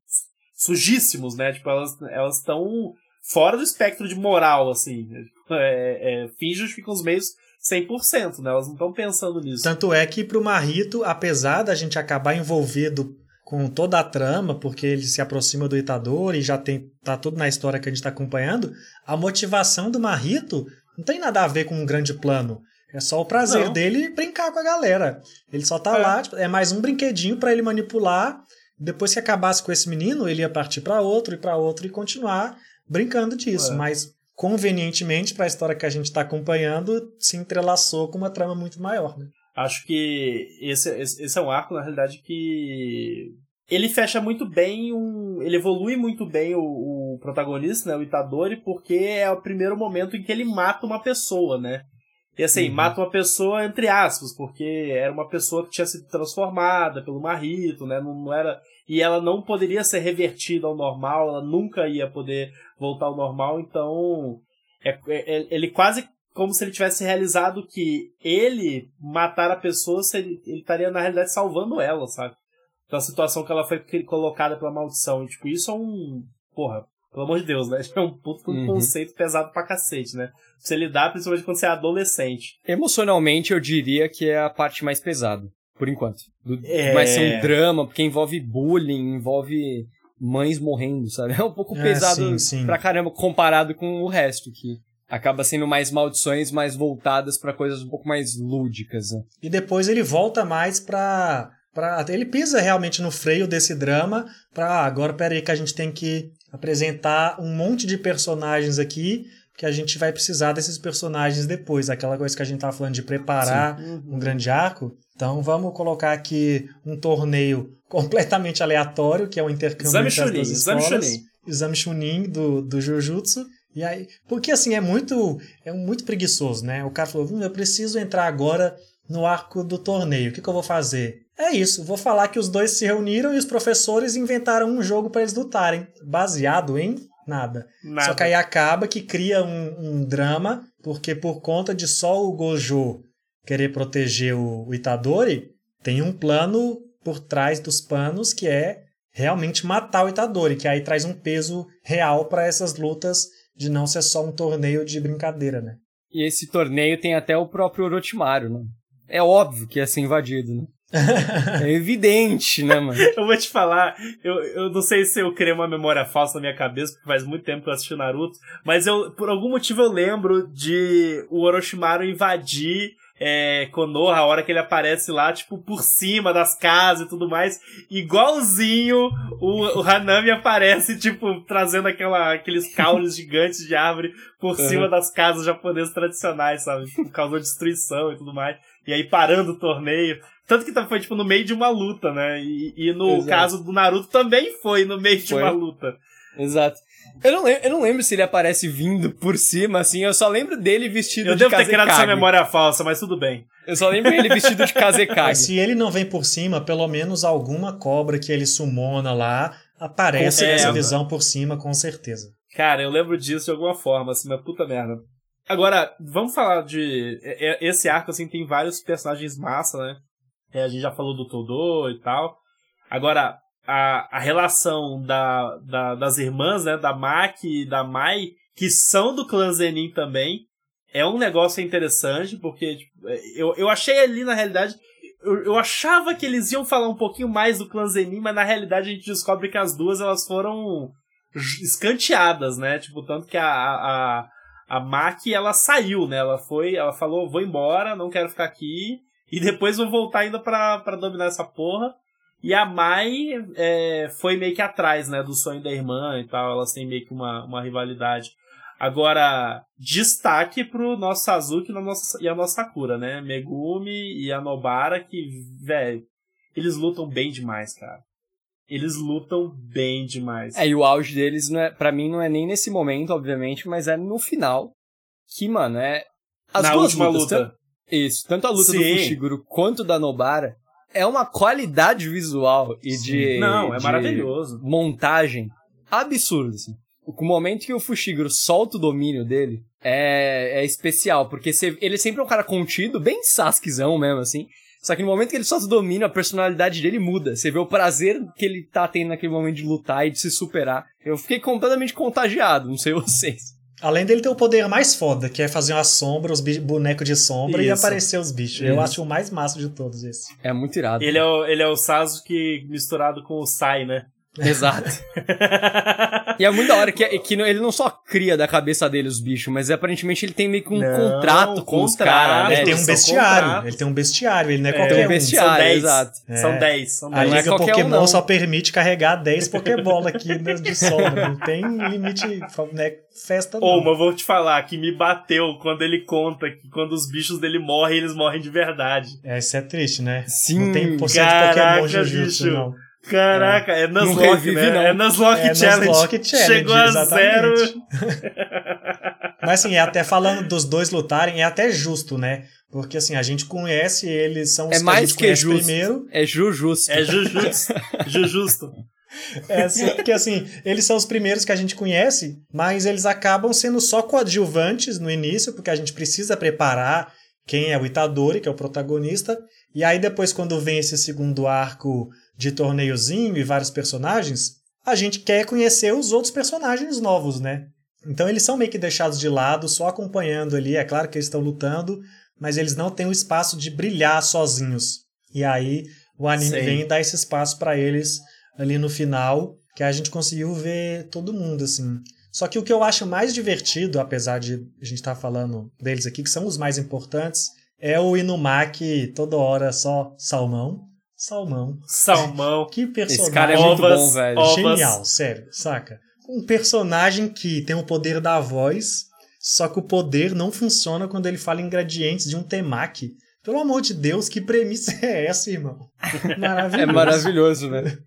sujíssimos, né? Tipo, elas elas estão fora do espectro de moral, assim. É, é, fim justifica os meios 100%, né? Elas não estão pensando nisso. Tanto é que pro Marrito, apesar da gente acabar envolvido com toda a trama, porque ele se aproxima do Itador e já tem tá tudo na história que a gente está acompanhando, a motivação do Marrito não tem nada a ver com um grande plano. É só o prazer Não. dele brincar com a galera. Ele só tá É. lá, tipo, é mais um brinquedinho para ele manipular. Depois que acabasse com esse menino, ele ia partir para outro e para outro e continuar brincando disso. É. Mas convenientemente para a história que a gente está acompanhando, se entrelaçou com uma trama muito maior, né? Acho que esse, esse é um arco, na realidade, que ele fecha muito bem um. Ele evolui muito bem o, o, protagonista, né? O Itadori, porque é o primeiro momento em que ele mata uma pessoa, né? E assim, uhum. mata uma pessoa entre aspas, porque era uma pessoa que tinha sido transformada pelo Marrito, né? Não, não era. E ela não poderia ser revertida ao normal, ela nunca ia poder voltar ao normal, então. É, é, ele quase como se ele tivesse realizado que ele matar a pessoa, ele, ele estaria na realidade salvando ela, sabe? Então a situação que ela foi colocada pela maldição. E, tipo, isso é um. Porra, pelo amor de Deus, né? É um puto uhum. conceito pesado pra cacete, né? Você lidar, principalmente quando você é adolescente. Emocionalmente, eu diria que é a parte mais pesada, por enquanto. Do, é... Vai ser um drama, porque envolve bullying, envolve mães morrendo, sabe? É um pouco é, pesado sim, sim. pra caramba comparado com o resto, que acaba sendo mais maldições mais voltadas para coisas um pouco mais lúdicas. Né? E depois ele volta mais pra, pra. Ele pisa realmente no freio desse drama. Pra ah, agora, peraí, que a gente tem que apresentar um monte de personagens aqui. Que a gente vai precisar desses personagens depois. Aquela coisa que a gente tava falando de preparar uhum. um grande arco. Então vamos colocar aqui um torneio completamente aleatório, que é o intercâmbio Exame entre Chunin, as duas escolas. Exame Chunin. Exame Chunin do, do Jujutsu. E aí, porque assim, é muito, é muito preguiçoso, né? O cara falou, hum, eu preciso entrar agora no arco do torneio, o que, que eu vou fazer? É isso, vou falar que os dois se reuniram e os professores inventaram um jogo para eles lutarem, baseado em nada. nada. Só que aí acaba que cria um, um, drama, porque por conta de só o Gojo querer proteger o, o Itadori, tem um plano por trás dos panos que é realmente matar o Itadori, que aí traz um peso real para essas lutas de não ser só um torneio de brincadeira, né? E esse torneio tem até o próprio Orochimaru, né? É óbvio que ia ser invadido, né? é evidente, né, mano? eu vou te falar, eu, eu não sei se eu criei uma memória falsa na minha cabeça, porque faz muito tempo que eu assisti Naruto, mas eu, por algum motivo eu lembro de o Orochimaru invadir é, Konoha, a hora que ele aparece lá, tipo, por cima das casas e tudo mais, igualzinho o, o Hanami aparece, tipo, trazendo aquela, aqueles caules gigantes de árvore por uhum. cima das casas japonesas tradicionais, sabe? Tipo, causou destruição e tudo mais. E aí parando o torneio. Tanto que foi, tipo, no meio de uma luta, né? E, e no Exato. caso do Naruto também foi no meio de foi. uma luta. Exato. Eu não, lembro, eu não lembro se ele aparece vindo por cima, assim. Eu só lembro dele vestido eu de Eu devo ter criado essa memória falsa, mas tudo bem. Eu só lembro ele vestido de Kazekage. se ele não vem por cima, pelo menos alguma cobra que ele sumona lá aparece nessa é, visão por cima, com certeza. Cara, eu lembro disso de alguma forma, assim, mas puta merda. Agora, vamos falar de. Esse arco, assim, tem vários personagens massa, né? É, a gente já falou do Todo e tal. Agora, a, a relação da, da, das irmãs, né, da Maki e da Mai, que são do clã Zenin também, é um negócio interessante, porque tipo, é, eu, eu achei ali, na realidade, eu, eu achava que eles iam falar um pouquinho mais do clã Zenin, mas na realidade a gente descobre que as duas elas foram escanteadas, né? Tipo, tanto que a, a, a Maki, ela saiu, né? Ela foi, ela falou, vou embora, não quero ficar aqui, e depois vou voltar ainda pra, pra dominar essa porra. E a Mai é, foi meio que atrás, né, do sonho da irmã e tal. Elas têm meio que uma, uma rivalidade. Agora, destaque pro nosso e nossa, e a nossa Sakura, né? Megumi e a Nobara, que, velho, eles lutam bem demais, cara. Eles lutam bem demais. É, e o auge deles, não é, pra mim, não é nem nesse momento, obviamente, mas é no final. Que, mano, é. As Na duas última lutas, luta. Tanto, isso, tanto a luta Sim. do Fushiguro quanto da Nobara é uma qualidade visual e Sim. de. Não, é de maravilhoso. Montagem absurda, assim. O momento que o Fushiguro solta o domínio dele é, é especial, porque você, ele é sempre é um cara contido, bem Sasquezão mesmo, assim. Só que no momento que ele solta o domínio, a personalidade dele muda. Você vê o prazer que ele tá tendo naquele momento de lutar e de se superar. Eu fiquei completamente contagiado, não sei vocês. Além dele ter o poder mais foda, que é fazer uma sombra, os bonecos de sombra Isso. e aparecer os bichos. Isso. Eu acho o mais massa de todos esse. É muito irado. Ele é o, ele é o Sasuke misturado com o Sai, né? Exato. e é muito da hora que, que ele não só cria da cabeça dele os bichos, mas aparentemente ele tem meio que um Não, contrato com os contrato. caras, né? Ele tem um são bestiário. contratos. Ele tem um bestiário, ele não é É, qualquer um. um bestiário. São 10. exato. São É. 10. São A não é 10. Liga qualquer um, Pokémon não. só permite carregar 10 Pokébola aqui de de solo. Não tem limite, né, festa não. Ô, mas eu vou te falar que me bateu quando ele conta que quando os bichos dele morrem, eles morrem de verdade. É, isso é triste, né? Sim, não tem porcento caraca, Pokémon Jujutsu, bicho. não. Caraca, é, Não Nuzlocke, né? não. É Nuzlocke É Challenge. Nuzlocke Challenge, Chegou a zero. Mas assim, é até falando dos dois lutarem, é até justo, né? Porque assim, a gente conhece eles, são os É que a mais gente que conhece justo. primeiro. É Jujutsu. É Jujutsu. Jujusto. É assim, porque assim, eles são os primeiros que a gente conhece, mas eles acabam sendo só coadjuvantes no início, porque a gente precisa preparar quem é o Itadori, que é o protagonista, e aí depois quando vem esse segundo arco de torneiozinho e vários personagens, a gente quer conhecer os outros personagens novos, né? Então eles são meio que deixados de lado, só acompanhando ali, é claro que eles estão lutando, mas eles não têm o espaço de brilhar sozinhos. E aí o anime Sim. vem e dá esse espaço para eles ali no final, que a gente conseguiu ver todo mundo, assim. Só que o que eu acho mais divertido, apesar de a gente estar falando deles aqui, que são os mais importantes, é o Inumaki toda hora só salmão. Salmão. Salmão. Que personagem Esse cara é muito Ovas, bom, velho. ovas. genial, sério, saca? Um personagem que tem o poder da voz, só que o poder não funciona quando ele fala ingredientes de um temaki. Pelo amor de Deus, que premissa é essa, irmão? Maravilhoso. É maravilhoso, velho.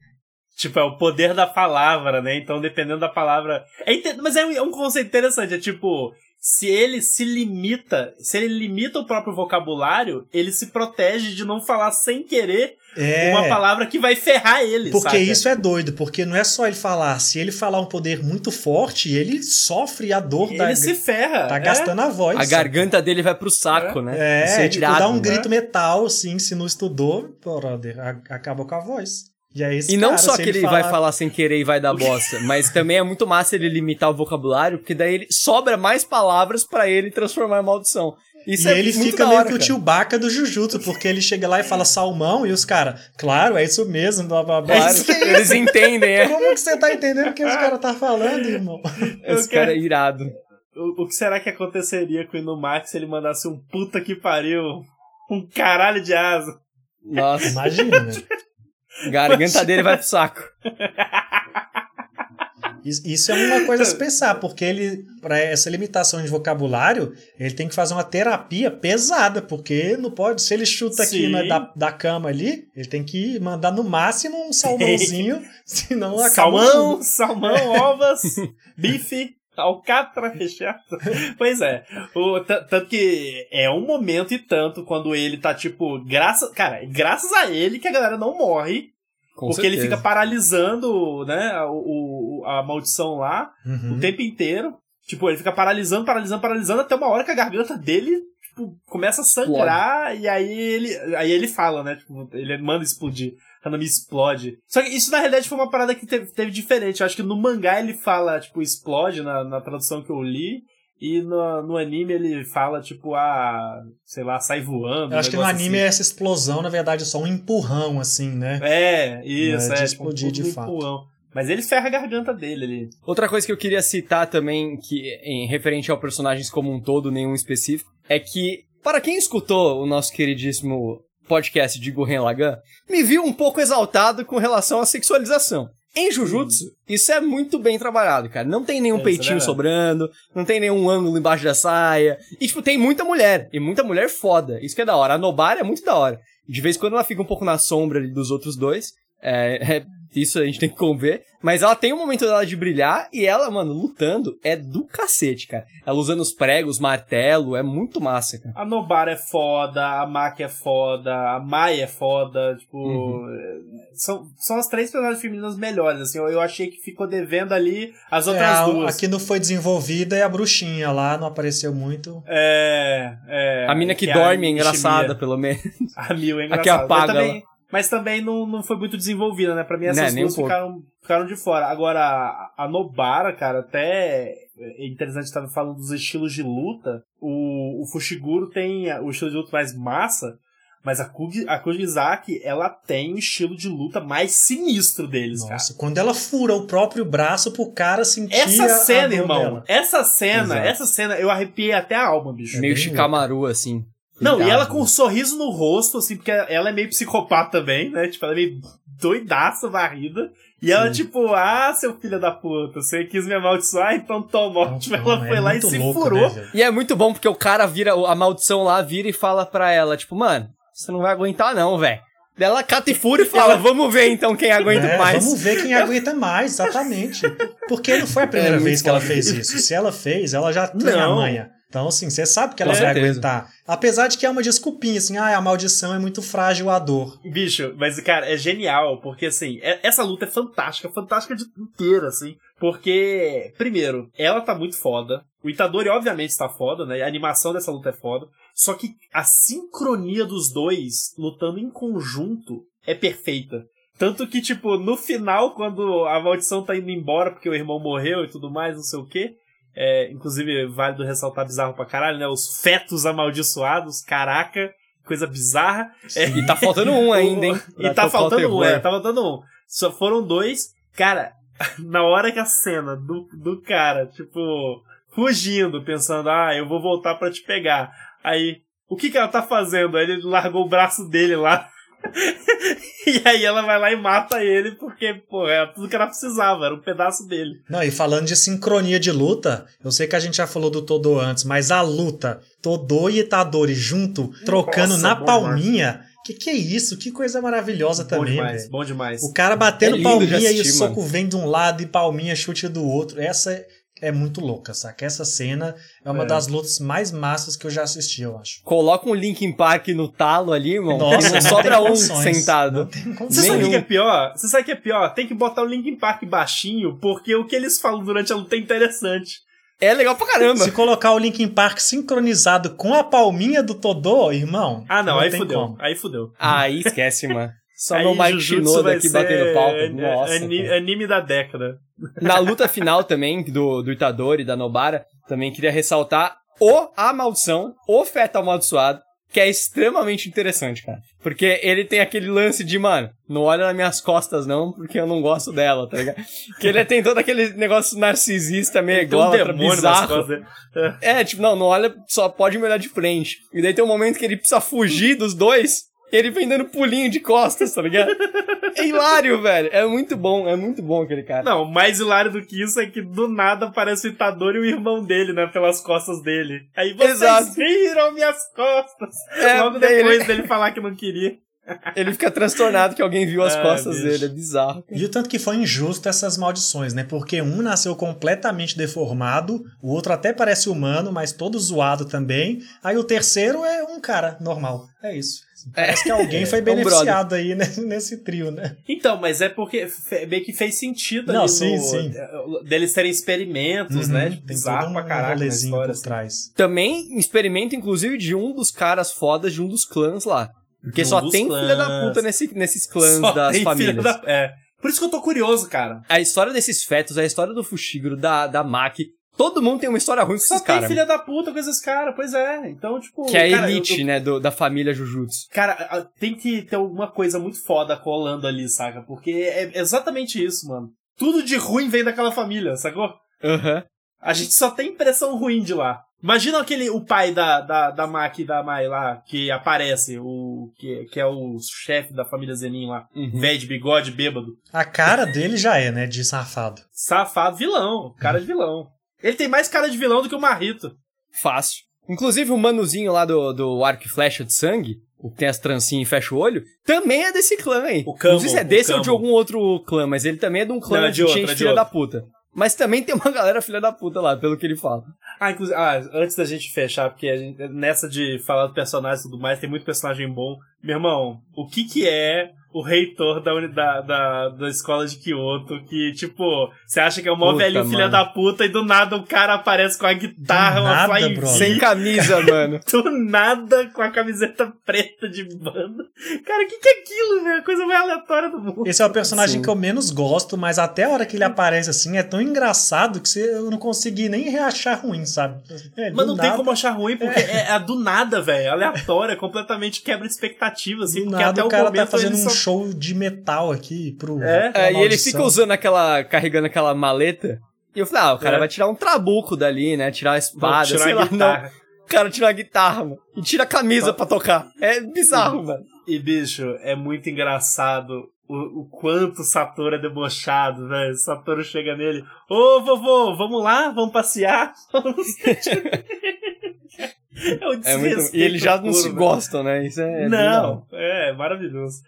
Tipo, é o poder da palavra, né? Então, dependendo da palavra. É inte- Mas é um, é um conceito interessante. É tipo, se ele se limita, se ele limita o próprio vocabulário, ele se protege de não falar sem querer É, uma palavra que vai ferrar ele. porque saca? isso é doido, porque não é só ele falar. Se ele falar um poder muito forte, ele sofre a dor Ele da. se ferra. Tá é. gastando a voz. A garganta dele vai pro saco, né? É, Isso tipo, irado, dá um né? grito metal, assim, se não estudou, brother, a- acaba com a voz. E, esse E não cara, só que ele vai falar sem querer e vai dar bosta, mas também é muito massa ele limitar o vocabulário, porque daí ele sobra mais palavras pra ele transformar em maldição. Isso e é ele muito fica da meio hora, que o cara. Chewbacca do Jujutsu, porque ele chega lá e fala salmão, e os caras, claro, é isso mesmo, blá blá blá. Isso que é eles entendem, é. Como que você tá entendendo o que os caras tá falando, irmão? Esse cara é irado. O, o que será que aconteceria com o Inumax se ele mandasse um puta que pariu? Um caralho de asa. Nossa, Imagina, né? a garganta dele vai pro saco. Isso é uma coisa a se pensar, porque ele, para essa limitação de vocabulário, ele tem que fazer uma terapia pesada, porque não pode, se ele chuta aqui na, da, da cama ali, ele tem que mandar no máximo um salmãozinho, senão acaba Salmão, salmão, ovas, bife, alcatra recheado. Pois é. O, tanto que é um momento e tanto quando ele tá tipo, graças, cara, é graças a ele que a galera não morre, Com porque ele certeza. fica paralisando, né, o, o- a maldição lá Uhum. o tempo inteiro. Tipo, ele fica paralisando, paralisando, paralisando até uma hora que a garganta dele tipo, começa a sangrar e aí ele, aí ele fala, né? Tipo, ele manda explodir. Hanami explode. Só que isso na realidade foi uma parada que teve, teve diferente. Eu acho que no mangá ele fala, tipo, explode na, na tradução que eu li. E no, no anime ele fala, tipo, ah, sei lá, sai voando. Eu um acho que no anime assim. essa explosão, na verdade, é só um empurrão, assim, né? É, isso, Não é é. de tipo, explodir tudo de fato. empurrão. Mas ele ferra a garganta dele ali. Outra coisa que eu queria citar também, que em referente ao personagens como um todo, nenhum específico, é que, para quem escutou o nosso queridíssimo podcast de Gurren Lagann, me viu um pouco exaltado com relação à sexualização. Em Jujutsu, isso é muito bem trabalhado, cara. Não tem nenhum É, é peitinho sobrando, não tem nenhum ângulo embaixo da saia. E, tipo, tem muita mulher. E muita mulher foda. Isso que é da hora. A Nobara é muito da hora. De vez em quando ela fica um pouco na sombra dos outros dois. É, é- isso a gente tem que conver. Mas ela tem um momento dela de brilhar e ela, mano, lutando é do cacete, cara. Ela usando os pregos, martelo, é muito massa, cara. A Nobara é foda, a Maki é foda, a Mai é foda, tipo. Uhum. é, São, são as três personagens femininas melhores, assim. Eu, eu achei que ficou devendo ali as É, outras a, duas. a que não foi desenvolvida é a bruxinha lá, não apareceu muito. É, é. a mina que, é dorme é engraçada, pelo menos. A Mil é A que engraçada. apaga mas também, mas também não, não foi muito desenvolvida, né? Pra mim essas Né, nem um duas ficaram, ficaram de fora. Agora, a, a Nobara, cara, até é interessante estar falando dos estilos de luta. O, o Fushiguro tem o estilo de luta mais massa, Mas a, Kugi, a Kugizaki, ela tem o estilo de luta mais sinistro deles, Nossa, cara. quando ela fura o próprio braço pro cara sentir Essa a- cena, irmão, dela. essa cena, Exato. essa cena, eu arrepiei até a alma, bicho. Meio bem Shikamaru, assim. Não, e ela com um sorriso no rosto, assim, porque ela é meio psicopata também, né? Tipo, ela é meio doidaça, varrida. E ela, tipo, ah, seu filho da puta, você quis me amaldiçoar, então toma. Tipo, ela é foi lá e se louco, furou. né? E é muito bom porque o cara vira, a maldição lá vira e fala pra ela, tipo, mano, você não vai aguentar não, velho. Ela cata e fura e fala, vamos ver então quem aguenta É, mais. Vamos ver quem aguenta mais, exatamente. Porque não foi a primeira É, vez que ela fez isso. Se ela fez, ela já tem a Não. manha. Então, assim, você sabe que ela Com vai certeza. aguentar. Apesar de que é uma desculpinha, assim, ah, a maldição é muito frágil a dor. Bicho, mas, cara, é genial, porque, assim, é- essa luta é fantástica, fantástica de inteira, assim. Porque, primeiro, ela tá muito foda. O Itadori, obviamente, está foda, né? A animação dessa luta é foda. Só que a sincronia dos dois lutando em conjunto é perfeita. Tanto que, tipo, no final, quando a maldição tá indo embora porque o irmão morreu e tudo mais, não sei o quê. É, inclusive, válido ressaltar bizarro pra caralho, né? Os fetos amaldiçoados, caraca, coisa bizarra. É, E tá faltando um ainda, hein? e tá faltando um, é, tá faltando um. Só foram dois. Cara, na hora que a cena do, do cara, tipo, fugindo, pensando, ah, eu vou voltar pra te pegar. Aí, o que que ela tá fazendo? Aí ele largou o braço dele lá. e aí ela vai lá e mata ele, porque, pô, era tudo que ela precisava, era um pedaço dele. Não, e falando de sincronia de luta, eu sei que a gente já falou do Todô antes, mas a luta, Todô e Itadori junto, trocando Nossa, na palminha, que que é isso? Que coisa maravilhosa bom também, demais, bom demais. O cara batendo É palminha e o assistir, soco vem de um lado e palminha chute do outro. Essa é, muito louca, saca? Essa cena é uma É. das lutas mais massas que eu já assisti, eu acho. Coloca um Linkin Park no talo ali, irmão. Nossa, não não sobra tem um condições. sentado. Não tem Você sabe o que é pior? Você sabe o que é pior? Tem que botar o Linkin Park baixinho, porque o que eles falam durante a luta é interessante. É legal pra caramba. Se colocar o Linkin Park sincronizado com a palminha do Todô, irmão. Ah, não, aí tem fudeu. como. Aí fudeu. Aí esquece, mano. Só Aí no Mike Shinoda aqui batendo palco. Nossa. ani- cara. anime da década. Na luta final também, do, do Itadori e da Nobara, também queria ressaltar o A Maldição, o Feto Amaldiçoado, que é extremamente interessante, cara. Porque ele tem aquele lance de, mano, não olha nas minhas costas não, porque eu não gosto dela, tá ligado? Que ele tem todo aquele negócio narcisista, meio Tem um bizarro. É, tipo, não, não olha, só pode me olhar de frente. E daí tem um momento que ele precisa fugir dos dois, ele vem dando pulinho de costas, tá ligado? É hilário, velho. É muito bom, é muito bom aquele cara. Não, mais hilário do que isso é que do nada aparece o Itadori e o irmão dele, né? Pelas costas dele. Aí vocês Exato. viram minhas costas. É, Logo depois ele- dele falar que não queria. Ele fica transtornado que alguém viu as Ah, costas bicho. dele, é bizarro. E o tanto que foi injusto essas maldições, né? Porque um nasceu completamente deformado, o outro até parece humano, mas todo zoado também. Aí o terceiro é um cara normal. É isso. Parece que alguém foi É um brother. beneficiado aí né, nesse trio, né? Então, mas é porque meio que fez sentido Não, ali sim, no, sim. deles terem experimentos, né? Tipo, Tem bizarro todo um pra caraca na história. por assim. trás. Também experimento, inclusive, de um dos caras fodas de um dos clãs lá. Porque um só tem filha da clãs. puta nesse, nesses clãs Só das tem famílias. filha da- É. Por isso que eu tô curioso, cara. A história desses fetos, a história do Fushiguro, da, da Maki, todo mundo tem uma história ruim com Só esses tem caras. filha da puta com esses caras, pois é. Então, tipo. Que é a cara, eu- elite, eu- né, do- da família Jujutsu. Cara, tem que ter alguma coisa muito foda colando ali, saca? Porque é exatamente isso, mano. Tudo de ruim vem daquela família, sacou? Aham. A gente só tem impressão ruim de lá. Imagina aquele, o pai da, da, da Maki e da Mai lá, que aparece, o que, que é o chefe da família Zenin lá. Uhum. Velho de bigode, bêbado. A cara dele já é, né? De safado. Safado, vilão. Cara de vilão. Ele tem mais cara de vilão do que o Marrito. Fácil. Inclusive o manuzinho lá do, do arco e flecha de sangue, o que tem as trancinhas e fecha o olho, também é desse clã aí. O Camo, Não sei se é desse ou de algum outro clã, mas ele também é de um clã Não, é de de outro, gente é de filha outro. da puta. Mas também tem uma galera filha da puta lá, pelo que ele fala. Ah, inclusive, ah, antes da gente fechar, porque a gente- nessa de falar do personagem e tudo mais, tem muito personagem bom. Meu irmão, o que que é o reitor da, da, da, da escola de Kyoto, que, tipo, você acha que é o maior velho filha da puta e do nada o cara aparece com a guitarra, uma flying Sem camisa, mano. do nada com a camiseta preta de banda. Cara, o que, que é aquilo, velho? Coisa mais aleatória do mundo. Esse é o personagem Sim. que eu menos gosto, mas até a hora que ele aparece assim é tão engraçado que você, eu não consegui nem achar ruim, sabe? É, mas não nada, tem como achar ruim, porque é, é do nada, velho. Aleatória, completamente quebra expectativas, assim, do porque nada, até o, o cara tá fazendo um só show de metal aqui pro. É, é e ele fica usando aquela. carregando aquela maleta. E eu falei, ah, o cara é. vai tirar um trabuco dali, né? Tirar a espada, tirar sei a lá. Guitarra. Não. O cara tira a guitarra, mano. E tira a camisa pra tocar. É bizarro, mano. E, bicho, é muito engraçado o, o quanto o Satoru é debochado, velho. Satoru chega nele. Ô, vovô, vamos lá? Vamos passear? é, um é muito... E eles já não se gostam, né? Isso é. Não, é maravilhoso.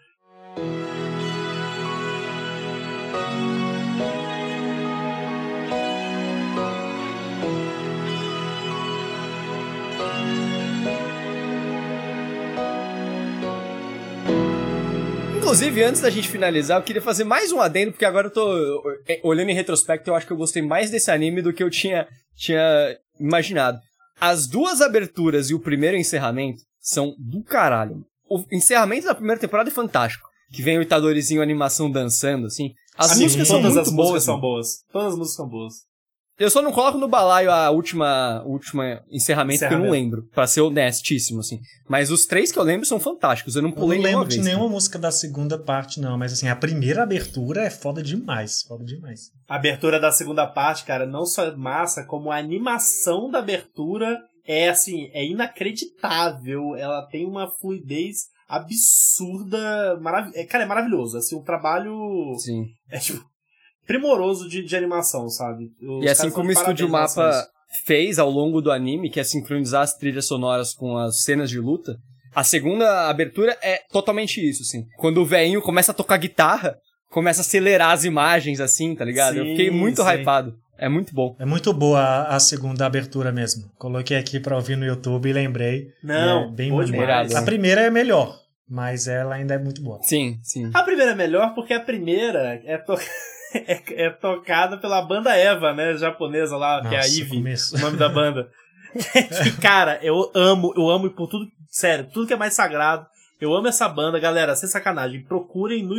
Inclusive, antes da gente finalizar, eu queria fazer mais um adendo, porque agora eu tô olhando em retrospecto, eu acho que eu gostei mais desse anime do que eu tinha, tinha imaginado. As duas aberturas e o primeiro encerramento são do caralho. O encerramento da primeira temporada é fantástico. Que vem o Itadorizinho animação dançando, assim. As Sim, músicas são muito as boas. Músicas são boas. Todas as músicas são boas. Eu só não coloco no balaio a última, última encerramento, encerramento. que eu não lembro, para ser honestíssimo, assim. Mas os três que eu lembro são fantásticos, eu não pulei Eu não lembro de vez, nenhuma música da segunda parte, não, mas assim, a primeira abertura é foda demais, foda demais. A abertura da segunda parte, cara, não só é massa, como a animação da abertura é, assim, é inacreditável, ela tem uma fluidez absurda, marav é, cara, é maravilhoso, assim, o trabalho... Sim. É tipo primoroso de, de animação, sabe? Os e assim como o Estúdio Mapa fez ao longo do anime, que é sincronizar as trilhas sonoras com as cenas de luta, a segunda abertura é totalmente isso, assim. Quando o velhinho começa a tocar guitarra, começa a acelerar as imagens, assim, tá ligado? Sim, Eu fiquei muito sim. hypado. É muito bom. É muito boa a, segunda abertura mesmo. Coloquei aqui pra ouvir no YouTube e lembrei. Não, é bem maneiro. A primeira é melhor, mas ela ainda é muito boa. Sim, sim. A primeira é melhor porque a primeira é é, é, tocada pela banda Eva, né? Japonesa lá, Nossa, que é a Ivy, o nome da banda. que, cara, eu amo, eu amo por tudo, sério, tudo que é mais sagrado. Eu amo essa banda, galera, sem sacanagem. Procurem no.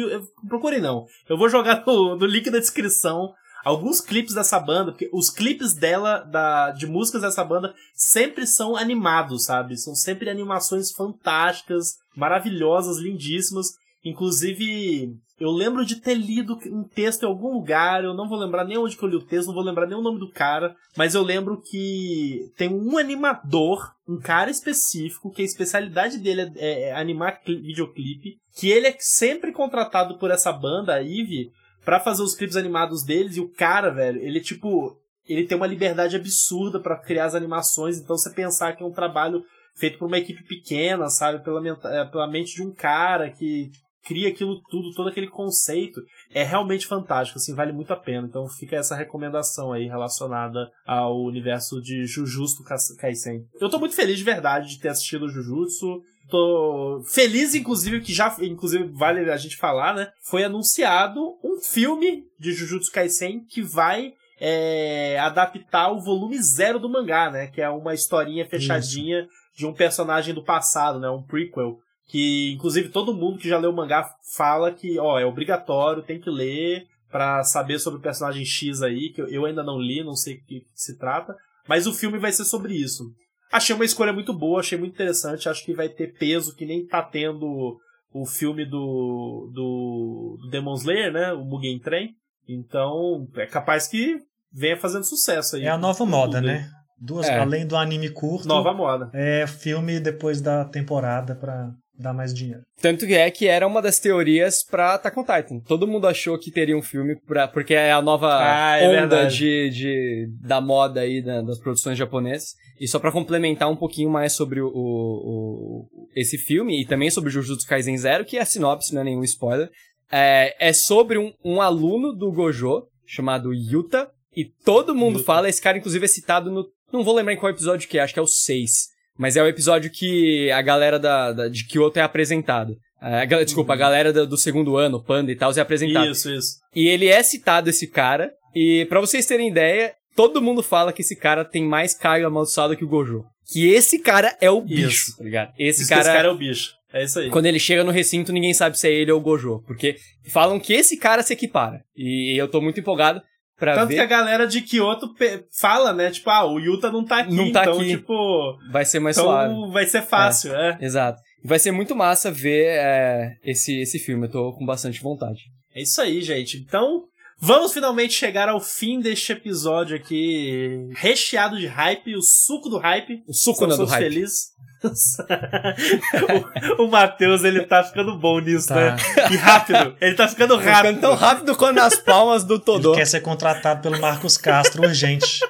Procurem não. Eu vou jogar no, no link da descrição alguns clipes dessa banda, porque os clipes dela, da, de músicas dessa banda, sempre são animados, sabe? São sempre animações fantásticas, maravilhosas, lindíssimas. Inclusive, eu lembro de ter lido um texto em algum lugar, eu não vou lembrar nem onde que eu li o texto, não vou lembrar nem o nome do cara, mas eu lembro que tem um animador, um cara específico, que a especialidade dele é, é animar videoclipe, que ele é sempre contratado por essa banda, a Eve, para fazer os clipes animados deles, e o cara, velho, ele tipo, ele tem uma liberdade absurda para criar as animações, então você pensar que é um trabalho feito por uma equipe pequena, sabe, pela, é, pela mente de um cara que cria aquilo tudo, todo aquele conceito, é realmente fantástico, assim, vale muito a pena. Então fica essa recomendação aí relacionada ao universo de Jujutsu Kaisen. Eu tô muito feliz de verdade de ter assistido Jujutsu. Tô feliz, inclusive, que já, inclusive, vale a gente falar, né? Foi anunciado um filme de Jujutsu Kaisen que vai é, adaptar o volume zero do mangá, né? Que é uma historinha fechadinha Isso. de um personagem do passado, né? Um prequel que inclusive todo mundo que já leu o mangá fala que, ó, é obrigatório, tem que ler para saber sobre o personagem X aí, que eu ainda não li, não sei o que se trata, mas o filme vai ser sobre isso. Achei uma escolha muito boa, achei muito interessante, acho que vai ter peso que nem tá tendo o filme do, do, do Demon Slayer, né, o Mugen Train. Então, é capaz que venha fazendo sucesso aí. É a nova moda, né? Duas, é. além do anime curto. Nova moda. É filme depois da temporada para dar mais dinheiro. Tanto que é que era uma das teorias pra Attack on Titan. Todo mundo achou que teria um filme pra, porque é a nova ah, é onda de, de, da moda aí da, das produções japonesas. E só para complementar um pouquinho mais sobre o, o, o, esse filme e também sobre Jujutsu Kaisen Zero, que é a sinopse, não é nenhum spoiler, é, é sobre um, um aluno do Gojo chamado Yuta. E todo mundo Yuta. fala, esse cara inclusive é citado no. Não vou lembrar em qual episódio que é, acho que é o 6 mas é o episódio que a galera da, da, de Kyoto é apresentada. É, a, desculpa, a galera do, do, segundo ano, Panda e tal, é apresentado. Isso, isso. E ele é citado, esse cara, e para vocês terem ideia, todo mundo fala que esse cara tem mais Caio amaldiçoado que o Gojo. Que esse cara é o bicho, isso. tá ligado? Esse cara, esse cara é o bicho. É isso aí. Quando ele chega no recinto, ninguém sabe se é ele ou o Gojo. Porque falam que esse cara se equipara. E eu tô muito empolgado pra Tanto ver. que a galera de Kyoto fala, né? Tipo, ah, o Yuta não tá aqui, não tá então, aqui. tipo... Vai ser mais então suave. vai ser fácil, é. é. Exato. Vai ser muito massa ver é, esse, esse filme. Eu tô com bastante vontade. É isso aí, gente. Então, vamos finalmente chegar ao fim deste episódio aqui, recheado de hype, o suco do hype. O suco do hype. feliz. o, o Matheus, ele tá ficando bom nisso, tá. né? E rápido. Ele tá ficando rápido. Tá ficando tão rápido quanto nas palmas do Todô. Ele quer ser contratado pelo Marcos Castro urgente.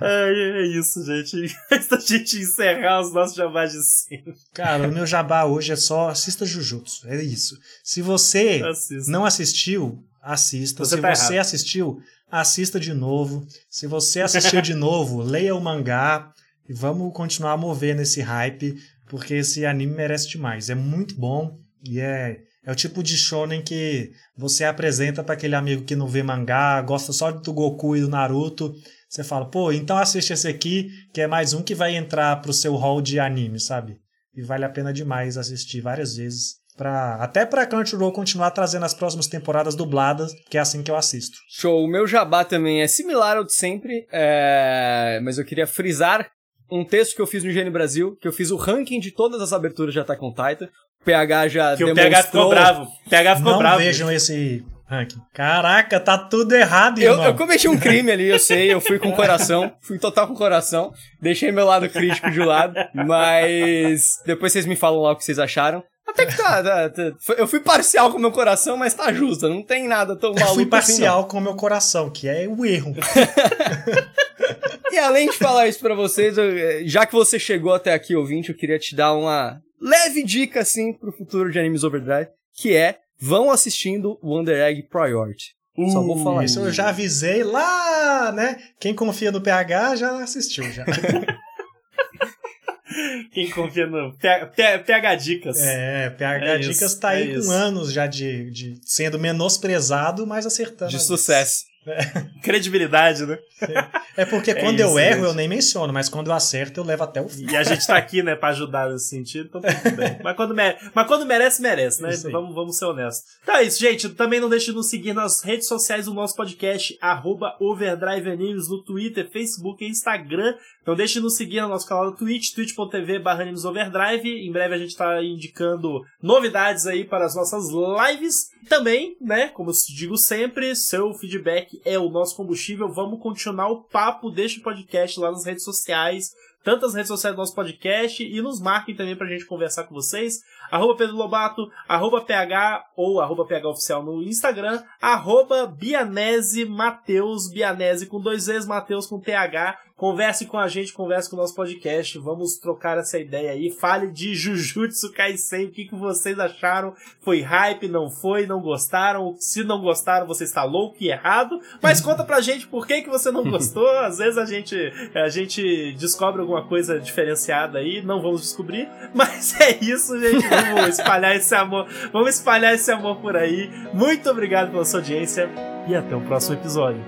é, é isso, gente. Antes da gente encerrar os nossos jabás de cima. Cara, o meu jabá hoje é só assista Jujutsu. É isso. Se você Assista. não assistiu, assista. Você Se tá você errado. assistiu, assista de novo. Se você assistiu de novo, leia o mangá. E vamos continuar a mover nesse hype, porque esse anime merece demais. É muito bom e é, é o tipo de shonen que você apresenta para aquele amigo que não vê mangá, gosta só do Goku e do Naruto. Você fala, pô, então assiste esse aqui, que é mais um que vai entrar pro seu hall de anime, sabe? E vale a pena demais assistir várias vezes. Pra, até pra Crunchyroll continuar trazendo as próximas temporadas dubladas, que é assim que eu assisto. Show. O meu jabá também é similar ao de sempre, é... mas eu queria frisar um texto que eu fiz no Higiene Brasil, que eu fiz o ranking de todas as aberturas de Attack on Titan. O PH já que demonstrou... o PH ficou bravo. O PH ficou Não bravo. vejam esse ranking. Caraca, tá tudo errado, irmão. Eu, eu cometi um crime ali, eu sei. Eu fui com o coração. Fui total com o coração. Deixei meu lado crítico de lado. Mas depois vocês me falam lá o que vocês acharam. Até que tá, tá, tá, Eu fui parcial com o meu coração, mas tá justo. Não tem nada tão maluco Eu fui parcial assim, com o meu coração, que é o erro. e além de falar isso pra vocês, eu, já que você chegou até aqui, ouvinte, eu queria te dar uma leve dica, assim, pro futuro de Animes Overdrive, que é, vão assistindo Wonder Egg Priority. Uh, Só vou uh, falar isso. Eu já avisei lá, né? Quem confia no PH já assistiu, já. Quem confia no PH Dicas. É, PH é Dicas isso, tá aí é com isso. anos já de, de sendo menosprezado, mas acertando. De sucesso. É. Credibilidade, né? É porque é quando isso, eu erro, gente. eu nem menciono, mas quando eu acerto, eu levo até o fim. E a gente tá aqui, né, pra ajudar nesse sentido, então tudo bem. Mas quando, mere... mas quando merece, merece, né? Vamos, vamos ser honestos. Então é isso, gente. Também não deixe de nos seguir nas redes sociais do nosso podcast, arroba Overdrive Animes, no Twitter, Facebook e Instagram. Então deixe de nos seguir no nosso canal do Twitch, twitch.tv barra Overdrive. Em breve a gente tá indicando novidades aí para as nossas lives. Também, né, como eu digo sempre, seu feedback é o nosso combustível. Vamos continuar o papo deste podcast lá nas redes sociais, tanto as redes sociais do nosso podcast, e nos marquem também pra gente conversar com vocês. Arroba Pedro Lobato, arroba PH ou arroba PH Oficial no Instagram, arroba Bianese Mateus, Bianese com dois E's, Mateus com TH. Converse com a gente, converse com o nosso podcast. Vamos trocar essa ideia aí. Fale de Jujutsu Kaisen. O que, que vocês acharam? Foi hype? Não foi? Não gostaram? Se não gostaram, você está louco e errado. Mas conta pra gente por que, que você não gostou. Às vezes a gente, a gente descobre alguma coisa diferenciada aí. Não vamos descobrir. Mas é isso, gente. Vamos espalhar esse amor. Vamos espalhar esse amor por aí. Muito obrigado pela sua audiência e até o próximo episódio.